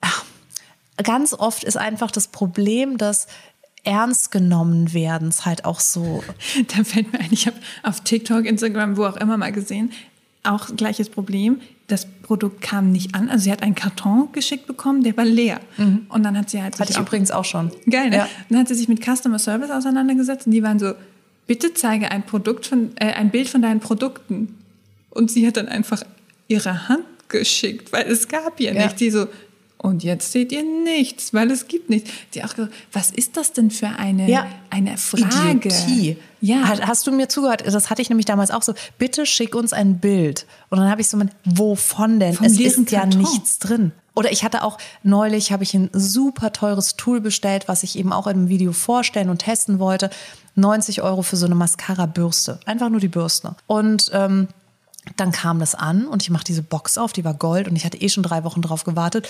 ach, ganz oft ist einfach das Problem, dass ernst genommen werdens halt auch so Da fällt mir ein, ich habe auf TikTok, Instagram, wo auch immer mal gesehen, auch gleiches Problem. Das Produkt kam nicht an. Also sie hat einen Karton geschickt bekommen, der war leer. Und dann hat sie halt. Mhm. Hatte ich auch, übrigens auch schon. Geil, ne? Ja. Dann hat sie sich mit Customer Service auseinandergesetzt und die waren so, bitte zeige ein Produkt von, äh, ein Bild von deinen Produkten. Und sie hat dann einfach ihre Hand geschickt, weil es gab ja Ja. nichts. Die so, und jetzt seht ihr nichts, weil es gibt nichts. Die auch gesagt, was ist das denn für eine, Ja. eine Frage? Idiotie. Ja. Hast du mir zugehört? Das hatte ich nämlich damals auch so. Bitte schick uns ein Bild. Und dann habe ich so mit, wovon denn? Vom es ist ja Karton. nichts drin. Oder ich hatte auch neulich habe ich ein super teures Tool bestellt, was ich eben auch in einem Video vorstellen und testen wollte. 90 Euro für so eine Mascara-Bürste. Einfach nur die Bürste. Und ähm, dann kam das an und ich mache diese Box auf, die war Gold und ich hatte eh schon drei Wochen drauf gewartet.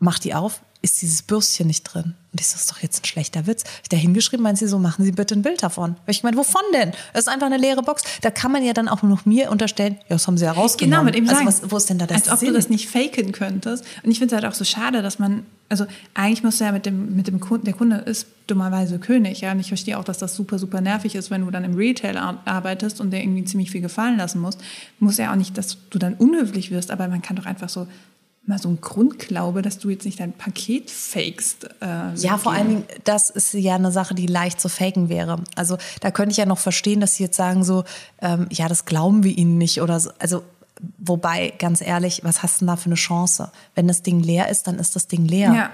Mach die auf, ist dieses Bürstchen nicht drin. Und ich so, das ist doch jetzt ein schlechter Witz. Ich da hingeschrieben, meint sie so, machen Sie bitte ein Bild davon. Weil ich meine, wovon denn? Das ist einfach eine leere Box. Da kann man ja dann auch noch mir unterstellen, ja, das haben Sie ja rausgenommen. Genau, mit ihm also sagen. was, wo ist denn da das Als ob Sinn? du das nicht faken könntest. Und ich finde es halt auch so schade, dass man, also eigentlich musst du ja mit dem, mit dem Kunden, der Kunde ist dummerweise König, ja. Und ich verstehe auch, dass das super, super nervig ist, wenn du dann im Retail ar- arbeitest und der irgendwie ziemlich viel gefallen lassen musst. Muss ja auch nicht, dass du dann unhöflich wirst, aber man kann doch einfach so mal so ein Grundglaube, dass du jetzt nicht dein Paket fakest. Äh, Ja, vor allen Dingen, das ist ja eine Sache, die leicht zu faken wäre. Also da könnte ich ja noch verstehen, dass sie jetzt sagen so, ähm, ja, das glauben wir ihnen nicht oder so. Also wobei, ganz ehrlich, was hast du denn da für eine Chance? Wenn das Ding leer ist, dann ist das Ding leer. Ja.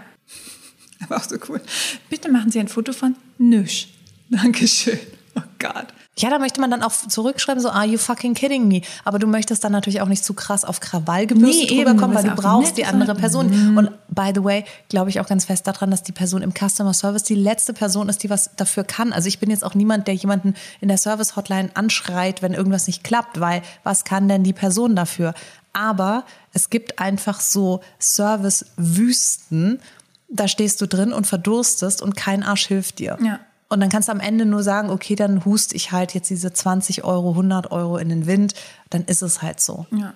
Aber auch so cool. Bitte machen Sie ein Foto von Nüsch. Dankeschön. Oh Gott. Ja, da möchte man dann auch zurückschreiben, so, are you fucking kidding me? Aber du möchtest dann natürlich auch nicht zu krass auf Krawall gebürstet Nee, rüberkommen, weil du brauchst die andere. Person. Und by the way, glaube ich auch ganz fest daran, dass die Person im Customer Service die letzte Person ist, die was dafür kann. Also ich bin jetzt auch niemand, der jemanden in der Service-Hotline anschreit, wenn irgendwas nicht klappt, weil was kann denn die Person dafür? Aber es gibt einfach so Service-Wüsten, da stehst du drin und verdurstest und kein Arsch hilft dir. Ja. Und dann kannst du am Ende nur sagen, okay, dann hust ich halt jetzt diese 20 Euro, 100 Euro in den Wind. Dann ist es halt so. Ja.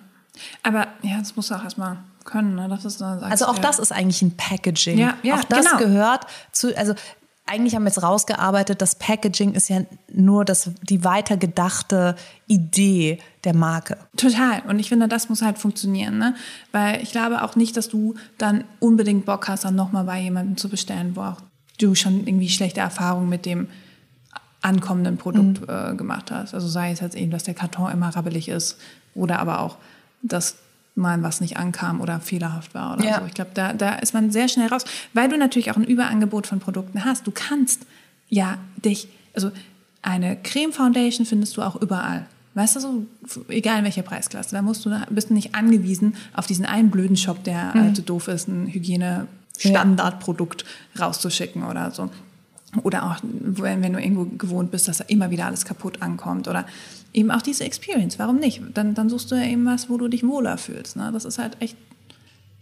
Aber ja, das musst du auch erstmal können. Ne? Das ist, Also auch ja. das ist eigentlich ein Packaging. Ja, ja, auch das genau. gehört zu, also eigentlich haben wir jetzt rausgearbeitet, das Packaging ist ja nur das, die weitergedachte Idee der Marke. Total. Und ich finde, das muss halt funktionieren. Ne? Weil ich glaube auch nicht, dass du dann unbedingt Bock hast, dann nochmal bei jemandem zu bestellen, wo auch du schon irgendwie schlechte Erfahrungen mit dem ankommenden Produkt äh, gemacht hast. Also sei es jetzt eben, dass der Karton immer rabbelig ist oder aber auch, dass mal was nicht ankam oder fehlerhaft war oder Ja. so. Ich glaube, da, da ist man sehr schnell raus, weil du natürlich auch ein Überangebot von Produkten hast. Du kannst ja dich, also eine Creme Foundation findest du auch überall. Weißt du, so, egal in welcher Preisklasse, da musst du, bist du nicht angewiesen auf diesen einen blöden Shop, der äh, zu doof ist, ein Hygiene-Standardprodukt rauszuschicken oder so. Oder auch, wenn, wenn du irgendwo gewohnt bist, dass da immer wieder alles kaputt ankommt. Oder eben auch diese Experience. Warum nicht? Dann, dann suchst du ja eben was, wo du dich wohler fühlst. Ne? Das ist halt echt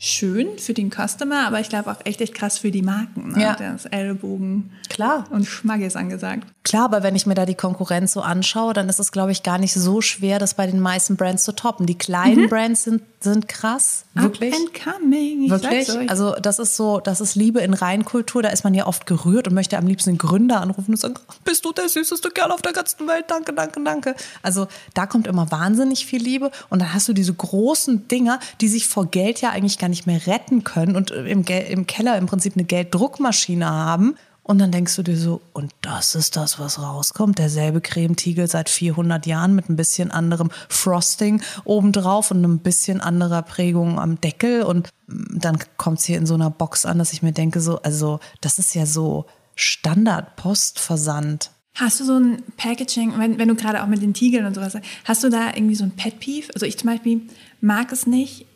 schön für den Customer, aber ich glaube auch echt, echt krass für die Marken. Ne? Ja. Das Ellbogen Klar. und Schmackes angesagt. Klar, aber wenn ich mir da die Konkurrenz so anschaue, dann ist es, glaube ich, gar nicht so schwer, das bei den meisten Brands zu toppen. Die kleinen Brands sind, sind krass, wirklich. Up and coming. Ich Wirklich? Also das ist so, das ist Liebe in Reinkultur. Da ist man ja oft gerührt und möchte am liebsten den Gründer anrufen und sagen, bist du der süßeste Kerl auf der ganzen Welt? Danke, danke, danke. Also da kommt immer wahnsinnig viel Liebe und dann hast du diese großen Dinger, die sich vor Geld ja eigentlich gar nicht mehr retten können und im, Gel im Keller im Prinzip eine Gelddruckmaschine haben. Und dann denkst du dir so, und das ist das, was rauskommt. Derselbe Cremetiegel seit 400 Jahren mit ein bisschen anderem Frosting obendrauf und ein bisschen anderer Prägung am Deckel. Und dann kommt es hier in so einer Box an, dass ich mir denke, so, also, das ist ja so Standard-Postversand. Hast du so ein Packaging, wenn, wenn du gerade auch mit den Tiegeln und sowas hast du da irgendwie so ein Pet Peeve? Also ich zum Beispiel mag es nicht.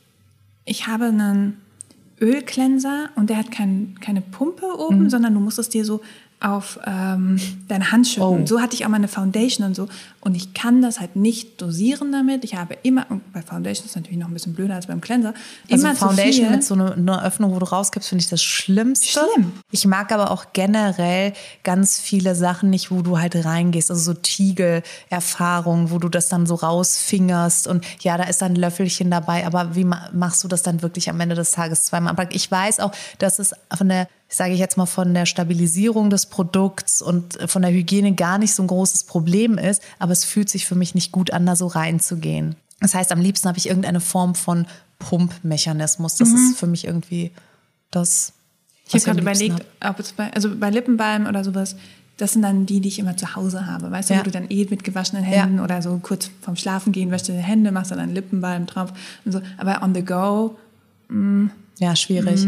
Ich habe einen Ölcleanser und der hat kein, keine Pumpe oben, sondern du musst es dir so auf ähm, deine Hand schütten. Oh. So hatte ich auch meine Foundation und so. Und ich kann das halt nicht dosieren damit. Ich habe immer, und bei Foundation ist es natürlich noch ein bisschen blöder als beim Cleanser, Also immer Foundation mit so einer, Öffnung, wo du rausgibst, finde ich das Schlimmste. Schlimm. Ich mag aber auch generell ganz viele Sachen nicht, wo du halt reingehst. Also so Tiegel-Erfahrungen, wo du das dann so rausfingerst und ja, da ist dann ein Löffelchen dabei, aber wie ma- machst du das dann wirklich am Ende des Tages zweimal? Aber ich weiß auch, dass es von der, sage ich jetzt mal, von der Stabilisierung des Produkts und von der Hygiene gar nicht so ein großes Problem ist, aber es fühlt sich für mich nicht gut an, da so reinzugehen. Das heißt, am liebsten habe ich irgendeine Form von Pumpmechanismus. Das ist für mich irgendwie das. Ich habe gerade überlegt, ob es bei, also bei Lippenbalm oder sowas, das sind dann die, die ich immer zu Hause habe. Weißt du, Ja. wo du dann eh mit gewaschenen Händen oder so kurz vorm Schlafen gehen, wäschst du die Hände, machst dann einen Lippenbalm drauf und so. Aber on the go, habe. Ja, schwierig.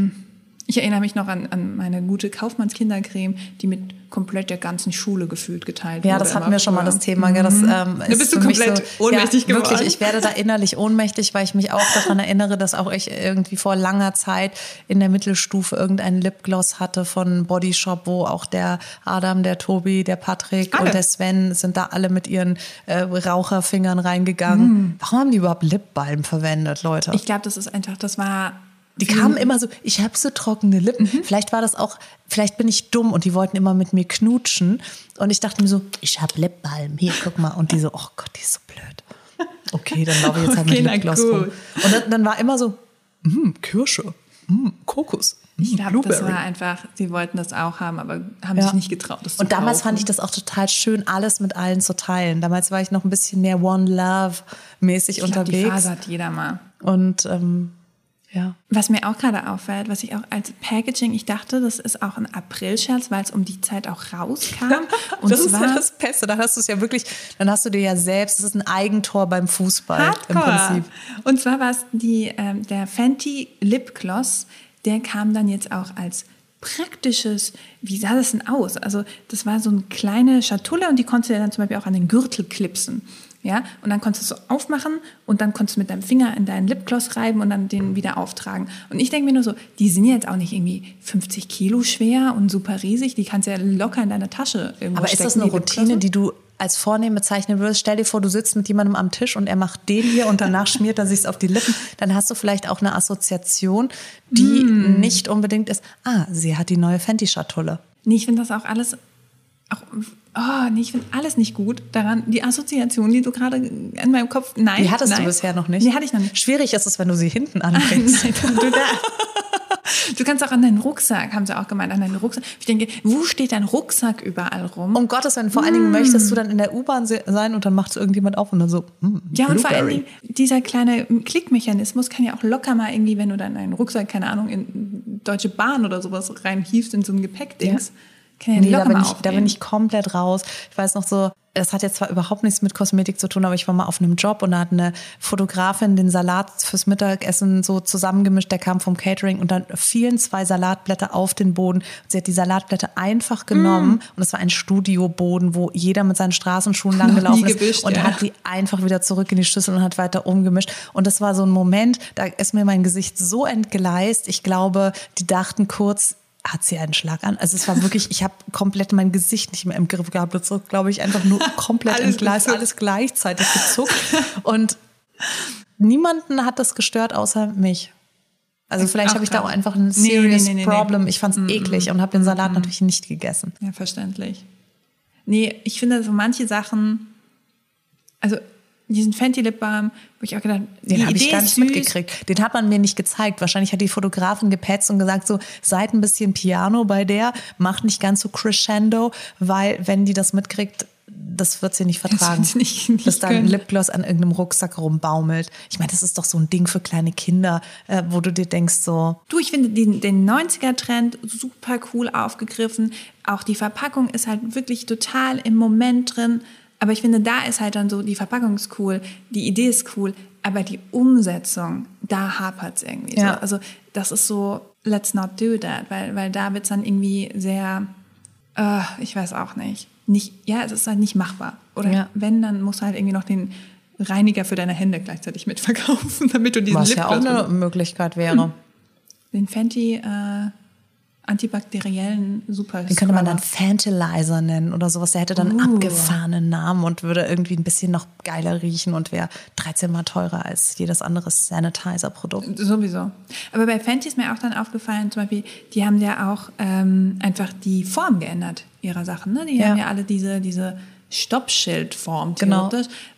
Ich erinnere mich noch an, an meine gute Kaufmanns-Kindercreme, die mit komplett der ganzen Schule gefühlt geteilt wurde. Ja, das hatten wir schon mal das Thema. gell, Das, ähm, Da bist ist du komplett ohnmächtig ja, geworden. Wirklich, ich werde da innerlich ohnmächtig, weil ich mich auch daran erinnere, dass auch ich irgendwie vor langer Zeit in der Mittelstufe irgendeinen Lipgloss hatte von Body Shop, wo auch der Adam, der Tobi, der Patrick Alle. und der Sven sind da alle mit ihren äh, Raucherfingern reingegangen. Warum haben die überhaupt Lipbalm verwendet, Leute? Ich glaube, das ist einfach, das war. Die kamen immer so, ich habe so trockene Lippen. Vielleicht war das auch, vielleicht bin ich dumm und die wollten immer mit mir knutschen. Und ich dachte mir so, ich habe Lipbalm, hier, guck mal. Und die so, oh Gott, die ist so blöd. Okay, dann laufe ich jetzt halt Okay, mit Lipgloss rum. Und dann, dann war immer so, mm, Kirsche, mm, Kokos, mm, Ich glaube, das war einfach, sie wollten das auch haben, aber haben Ja. sich nicht getraut, das zu Und damals fand ich das auch total schön, alles mit allen zu teilen. Damals war ich noch ein bisschen mehr One Love mäßig ich glaub, die unterwegs. Phase hat jeder mal. Und ähm, ja. Was mir auch gerade auffällt, was ich auch als Packaging, ich dachte, das ist auch ein April-Scherz, weil es um die Zeit auch rauskam. Und das ist ja das Beste. Dann hast du es ja wirklich, dann hast du dir ja selbst, das ist ein Eigentor beim Fußball im Hardcore. Prinzip. Und zwar war es die, ähm, der Fenty Lip Gloss, der kam dann jetzt auch als praktisches, wie sah das denn aus? Also das war so eine kleine Schatulle und die konntest du ja dann zum Beispiel auch an den Gürtel klipsen. Ja, und dann konntest du es so aufmachen und dann konntest du mit deinem Finger in deinen Lipgloss reiben und dann den wieder auftragen. Und ich denke mir nur so, die sind jetzt auch nicht irgendwie 50 Kilo schwer und super riesig, die kannst du ja locker in deiner Tasche irgendwo Aber stecken. ist das eine die Routine, die du als Vornehm bezeichnen würdest? Stell dir vor, du sitzt mit jemandem am Tisch und er macht den hier und danach schmiert er sich's auf die Lippen. Dann hast du vielleicht auch eine Assoziation, die Hm. nicht unbedingt ist, ah, sie hat die neue Fenty-Schatulle. Nee, ich finde das auch alles. Auch, oh, nee, ich finde alles nicht gut daran. Die Assoziation, die du gerade in meinem Kopf. Nein. Die hattest nein. du bisher noch nicht? Die hatte ich noch nicht. Schwierig ist es, wenn du sie hinten anbringst. Nein, du, da. du kannst auch an deinen Rucksack, haben sie auch gemeint, an deinen Rucksack. Ich denke, wo steht dein Rucksack überall rum? Um Gottes Willen, vor allen Dingen möchtest du dann in der U-Bahn se- sein und dann macht irgendjemand auf und dann so, hm, ja, und vor allen Blueberry. Dingen, dieser kleine Klickmechanismus kann ja auch locker mal irgendwie, wenn du dann deinen Rucksack, keine Ahnung, in Deutsche Bahn oder sowas reinhiefst in so ein Gepäckdings, kann ja Nee, da bin, ich, da bin ich komplett raus. Ich weiß noch so, das hat jetzt zwar überhaupt nichts mit Kosmetik zu tun, aber ich war mal auf einem Job und da hat eine Fotografin den Salat fürs Mittagessen so zusammengemischt, der kam vom Catering und dann fielen zwei Salatblätter auf den Boden. Sie hat die Salatblätter einfach genommen und es war ein Studioboden, wo jeder mit seinen Straßenschuhen lang Noch nie gelaufen ist gewischt, und ja. hat die einfach wieder zurück in die Schüssel und hat weiter umgemischt. Und das war so ein Moment, da ist mir mein Gesicht so entgleist. Ich glaube, die dachten kurz, hat sie einen Schlag an? Also es war wirklich, ich habe komplett mein Gesicht nicht mehr im Griff gehabt. Das ist, glaube ich, einfach nur komplett Alles gezuckt. alles gleichzeitig gezuckt. Und niemanden hat das gestört außer mich. Also vielleicht habe ich da auch einfach ein serious nee, nee, nee. Problem. Ich fand es eklig und habe den Salat natürlich nicht gegessen. Ja, verständlich. Nee, ich finde so manche Sachen, also diesen Fenty Lip Balm, wo ich auch gedacht, Den habe ich gar nicht mitgekriegt. Den hat man mir nicht gezeigt. Wahrscheinlich hat die Fotografin gepetzt und gesagt, so seid ein bisschen Piano bei der, macht nicht ganz so crescendo, weil wenn die das mitkriegt, das wird sie nicht vertragen. sie nicht- nicht bis dann können. Lipgloss an irgendeinem Rucksack rumbaumelt. Ich meine, das ist doch so ein Ding für kleine Kinder, äh, wo du dir denkst so, Du, ich finde den, den 90er-Trend super cool aufgegriffen. Auch die Verpackung ist halt wirklich total im Moment drin. Aber ich finde, da ist halt dann so, die Verpackung ist cool, die Idee ist cool, aber die Umsetzung, da hapert es irgendwie. Ja. So. Also das ist so, let's not do that, weil, weil da wird es dann irgendwie sehr, äh, ich weiß auch nicht. nicht. Ja, es ist halt nicht machbar. Oder Ja. wenn, dann musst du halt irgendwie noch den Reiniger für deine Hände gleichzeitig mitverkaufen, damit du diesen was ja auch eine Möglichkeit wäre. den Fenty äh, antibakteriellen Super Den könnte man dann Fantilizer nennen oder sowas. Der hätte dann Uh. abgefahrenen Namen und würde irgendwie ein bisschen noch geiler riechen und wäre 13 mal teurer als jedes andere Sanitizer-Produkt. Sowieso. Aber bei Fenty ist mir auch dann aufgefallen, zum Beispiel, die haben ja auch ähm, einfach die Form geändert ihrer Sachen. Ne? Die Ja. haben ja alle diese, diese Stoppschildform Genau.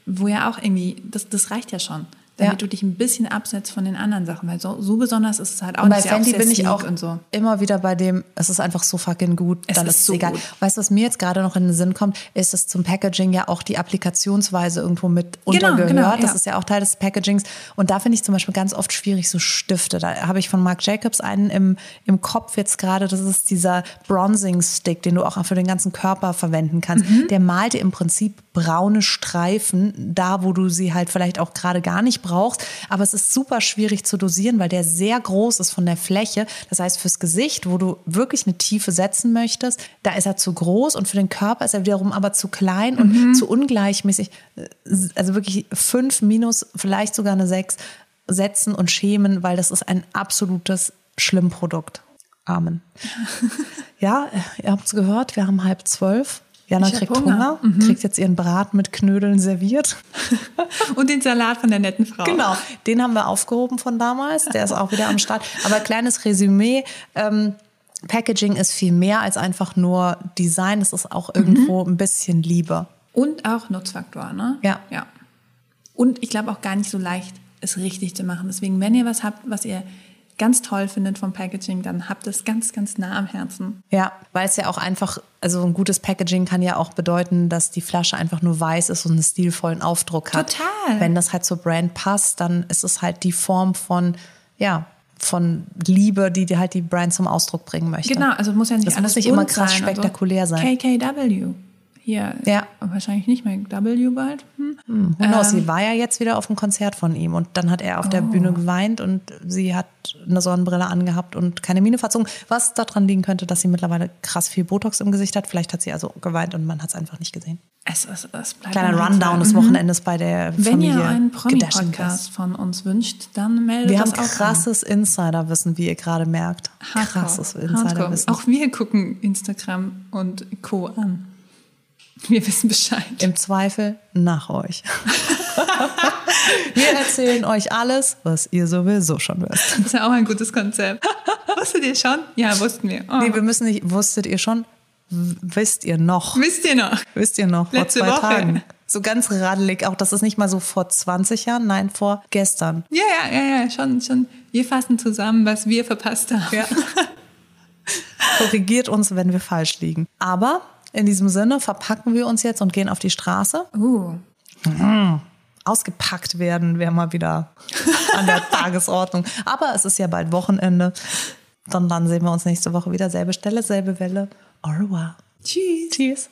wo ja auch irgendwie, das, das reicht ja schon. Damit Ja. du dich ein bisschen absetzt von den anderen Sachen, weil so, so besonders ist es halt auch Und bei nicht. Sehr bin ich auch so. immer wieder bei dem, es ist einfach so fucking gut, Es dann ist es so egal. gut. Weißt du, was mir jetzt gerade noch in den Sinn kommt, ist, dass zum Packaging ja auch die Applikationsweise irgendwo mit Genau, untergehört. genau, Das ja. ist ja auch Teil des Packagings. Und da finde ich zum Beispiel ganz oft schwierig so Stifte. Da habe ich von Marc Jacobs einen im, im Kopf jetzt gerade. Das ist dieser Bronzing Stick, den du auch für den ganzen Körper verwenden kannst. Mhm. Der malt im Prinzip braune Streifen da, wo du sie halt vielleicht auch gerade gar nicht brauchst. Aber es ist super schwierig zu dosieren, weil der sehr groß ist von der Fläche. Das heißt, fürs Gesicht, wo du wirklich eine Tiefe setzen möchtest, da ist er zu groß und für den Körper ist er wiederum aber zu klein und zu ungleichmäßig. Also wirklich fünf minus, vielleicht sogar eine sechs setzen und schämen, weil das ist ein absolutes Schlimmprodukt. Amen. ja, ihr habt es gehört, wir haben halb zwölf. Jana kriegt Hunger, Hunger. kriegt jetzt ihren Brat mit Knödeln serviert. Und den Salat von der netten Frau. Genau, den haben wir aufgehoben von damals. Der ist auch wieder am Start. Aber kleines Resümee. Ähm, Packaging ist viel mehr als einfach nur Design. Es ist auch irgendwo ein bisschen Liebe. Und auch Nutzfaktor, ne? Ja. ja. Und ich glaube auch gar nicht so leicht, es richtig zu machen. Deswegen, wenn ihr was habt, was ihr ganz toll findet vom Packaging, dann habt es ganz, ganz nah am Herzen. Ja, weil es ja auch einfach, also ein gutes Packaging kann ja auch bedeuten, dass die Flasche einfach nur weiß ist und einen stilvollen Aufdruck hat. Total. Wenn das halt zur Brand passt, dann ist es halt die Form von, ja, von Liebe, die dir halt die Brand zum Ausdruck bringen möchte. Genau, also muss ja nicht Das alles muss nicht immer krass sein und spektakulär sein. KKW. Hier, Ja. Wahrscheinlich nicht mehr W bald. Hm. Who knows, sie war ja jetzt wieder auf dem Konzert von ihm und dann hat er auf der Oh. Bühne geweint und sie hat eine Sonnenbrille angehabt und keine Miene verzogen, was daran liegen könnte, dass sie mittlerweile krass viel Botox im Gesicht hat. Vielleicht hat sie also geweint und man hat es einfach nicht gesehen. Es, es, es bleibt Kleiner ein Rundown des Rätsel. Wochenendes bei der Wenn Familie ihr einen Promi-Podcast von uns wünscht, dann meldet Wir haben krasses Insiderwissen, wie ihr gerade merkt. Hardcore. Krasses. Insiderwissen. Auch wir gucken Instagram und Co. an. Wir wissen Bescheid. Im Zweifel nach euch. wir erzählen euch alles, was ihr sowieso schon wisst. Das ist ja auch ein gutes Konzept. Wusstet ihr schon? Ja, wussten wir. Oh. Nee, wir müssen nicht, wusstet ihr schon? Wisst ihr noch? Wisst ihr noch? Wisst ihr noch? Letzte vor zwei Woche. Tagen. So ganz radelig. Auch das ist nicht mal so vor 20 Jahren, nein, vor gestern. Ja, ja, ja, ja, schon, schon. Wir fassen zusammen, was wir verpasst haben. Ja. Korrigiert uns, wenn wir falsch liegen. Aber in diesem Sinne verpacken wir uns jetzt und gehen auf die Straße. Uh, Ausgepackt werden wäre mal wieder an der Tagesordnung. Aber es ist ja bald Wochenende. Dann, dann sehen wir uns nächste Woche wieder. Selbe Stelle, selbe Welle. Au revoir. tschüss. Tschüss.